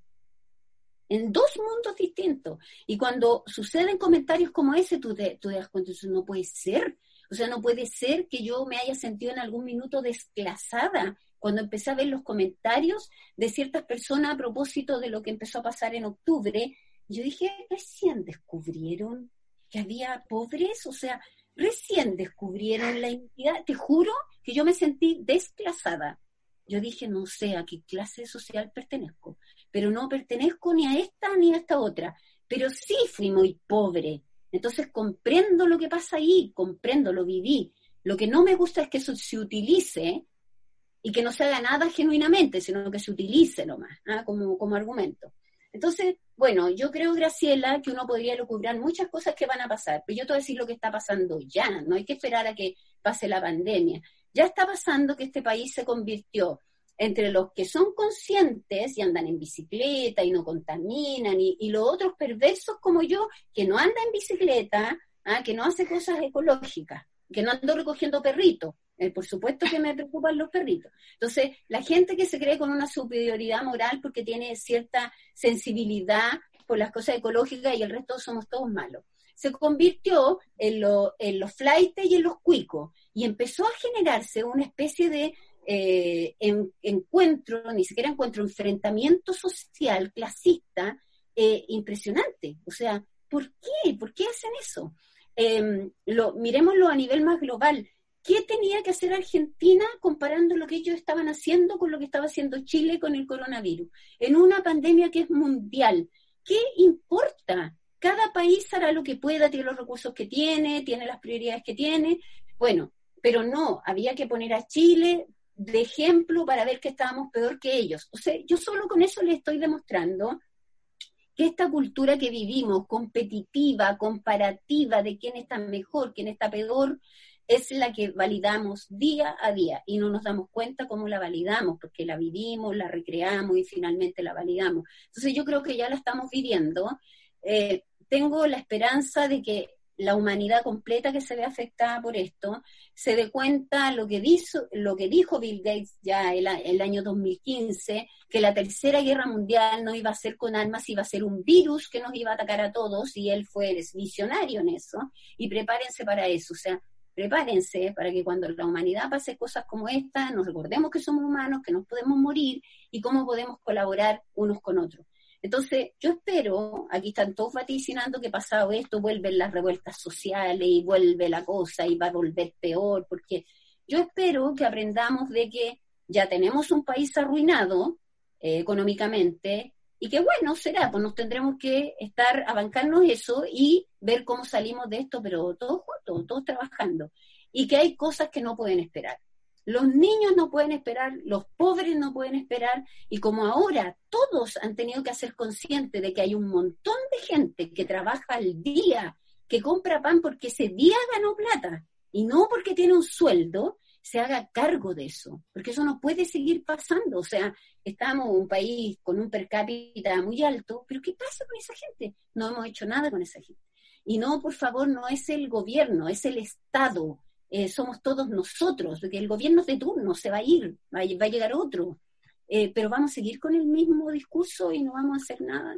en dos mundos distintos. Y cuando suceden comentarios como ese, tú te, das cuenta, eso no puede ser. O sea, no puede ser que yo me haya sentido en algún minuto desclasada cuando empecé a ver los comentarios de ciertas personas a propósito de lo que empezó a pasar en octubre. Yo dije, recién descubrieron que había pobres, o sea, recién descubrieron la identidad. Te juro que yo me sentí desclasada. Yo dije, no sé a qué clase social pertenezco pero no pertenezco ni a esta ni a esta otra. Pero sí fui muy pobre. Entonces comprendo lo que pasa ahí, comprendo, lo viví. Lo que no me gusta es que eso se utilice y que no se haga nada genuinamente, sino que se utilice nomás, ¿ah? como, como argumento. Entonces, bueno, yo creo, Graciela, que uno podría lucubrar muchas cosas que van a pasar, pero yo te voy a decir lo que está pasando ya, no hay que esperar a que pase la pandemia. Ya está pasando que este país se convirtió entre los que son conscientes y andan en bicicleta y no contaminan, y, los otros perversos como yo, que no anda en bicicleta, ¿ah? que no hace cosas ecológicas, que no ando recogiendo perritos. Eh, por supuesto que me preocupan los perritos. Entonces, la gente que se cree con una superioridad moral porque tiene cierta sensibilidad por las cosas ecológicas y el resto somos todos malos se convirtió en, en los flightes y en los cuicos y empezó a generarse una especie de eh, en, encuentro, ni siquiera encuentro, enfrentamiento social clasista eh, impresionante. O sea, ¿por qué? ¿Por qué hacen eso? Lo, miremoslo a nivel más global. ¿Qué tenía que hacer Argentina comparando lo que ellos estaban haciendo con lo que estaba haciendo Chile con el coronavirus? En una pandemia que es mundial. ¿Qué importa? Cada país hará lo que pueda, tiene los recursos que tiene, tiene las prioridades que tiene. Bueno, pero no, había que poner a Chile de ejemplo para ver que estábamos peor que ellos. O sea, yo solo con eso le estoy demostrando que esta cultura que vivimos, competitiva, comparativa de quién está mejor, quién está peor, es la que validamos día a día y no nos damos cuenta cómo la validamos, porque la vivimos, la recreamos y finalmente la validamos. Entonces yo creo que ya la estamos viviendo. Eh, tengo la esperanza de que la humanidad completa que se ve afectada por esto, se dé cuenta lo que, dijo, lo que dijo Bill Gates ya el, el, año 2015, que la tercera guerra mundial no iba a ser con armas, iba a ser un virus que nos iba a atacar a todos, y él fue visionario en eso, y prepárense para eso, o sea, prepárense para que cuando la humanidad pase cosas como esta, nos recordemos que somos humanos, que nos podemos morir y cómo podemos colaborar unos con otros. Entonces, yo espero, aquí están todos vaticinando que pasado esto vuelven las revueltas sociales y vuelve la cosa y va a volver peor, porque yo espero que aprendamos de que ya tenemos un país arruinado eh, económicamente y que bueno, será, pues nos tendremos que estar a bancarnos eso y ver cómo salimos de esto, pero todos juntos, todos trabajando. Y que hay cosas que no pueden esperar. Los niños no pueden esperar, los pobres no pueden esperar, y como ahora todos han tenido que ser conscientes de que hay un montón de gente que trabaja al día, que compra pan porque ese día ganó plata y no porque tiene un sueldo, se haga cargo de eso, porque eso no puede seguir pasando. O sea, estamos un país con un per cápita muy alto, pero ¿qué pasa con esa gente? No hemos hecho nada con esa gente. Y no, por favor, no es el gobierno, es el Estado eh, somos todos nosotros, que el gobierno de turno se va a ir, va a, llegar otro, eh, pero vamos a seguir con el mismo discurso y no vamos a hacer nada.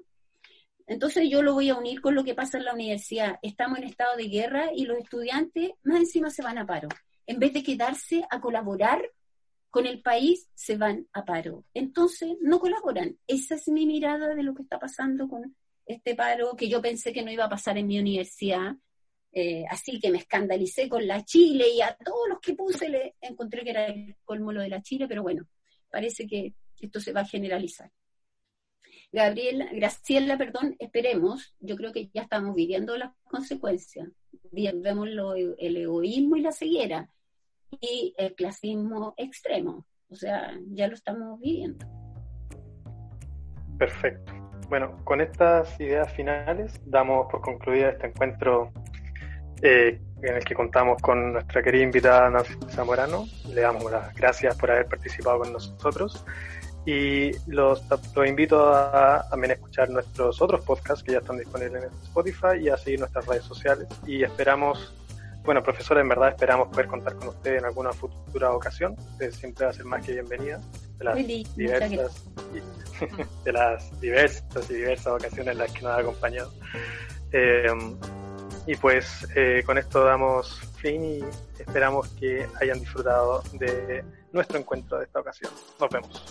Entonces yo lo voy a unir con lo que pasa en la universidad. Estamos en estado de guerra y los estudiantes más encima se van a paro. En vez de quedarse a colaborar con el país, se van a paro. Entonces no colaboran. Esa es mi mirada de lo que está pasando con este paro que yo pensé que no iba a pasar en mi universidad. Eh, así que me escandalicé con la Chile y a todos los que puse le encontré que era el colmo lo de la Chile, pero bueno, parece que esto se va a generalizar. Gabriela, Graciela, perdón, esperemos, yo creo que ya estamos viviendo las consecuencias. Vemos el egoísmo y la ceguera y el clasismo extremo. O sea, ya lo estamos viviendo. Perfecto. Bueno, con estas ideas finales damos por concluida este encuentro eh, en el que contamos con nuestra querida invitada Nancy Zamorano. Le damos las gracias por haber participado con nosotros y los, los invito a también escuchar nuestros otros podcasts que ya están disponibles en Spotify y a seguir nuestras redes sociales. Y esperamos, bueno, profesora, en verdad esperamos poder contar con usted en alguna futura ocasión. Usted siempre va a ser más que bienvenida de las diversas de las diversas y diversas ocasiones en las que nos ha acompañado. Eh, y pues eh, con esto damos fin y esperamos que hayan disfrutado de nuestro encuentro de esta ocasión. Nos vemos.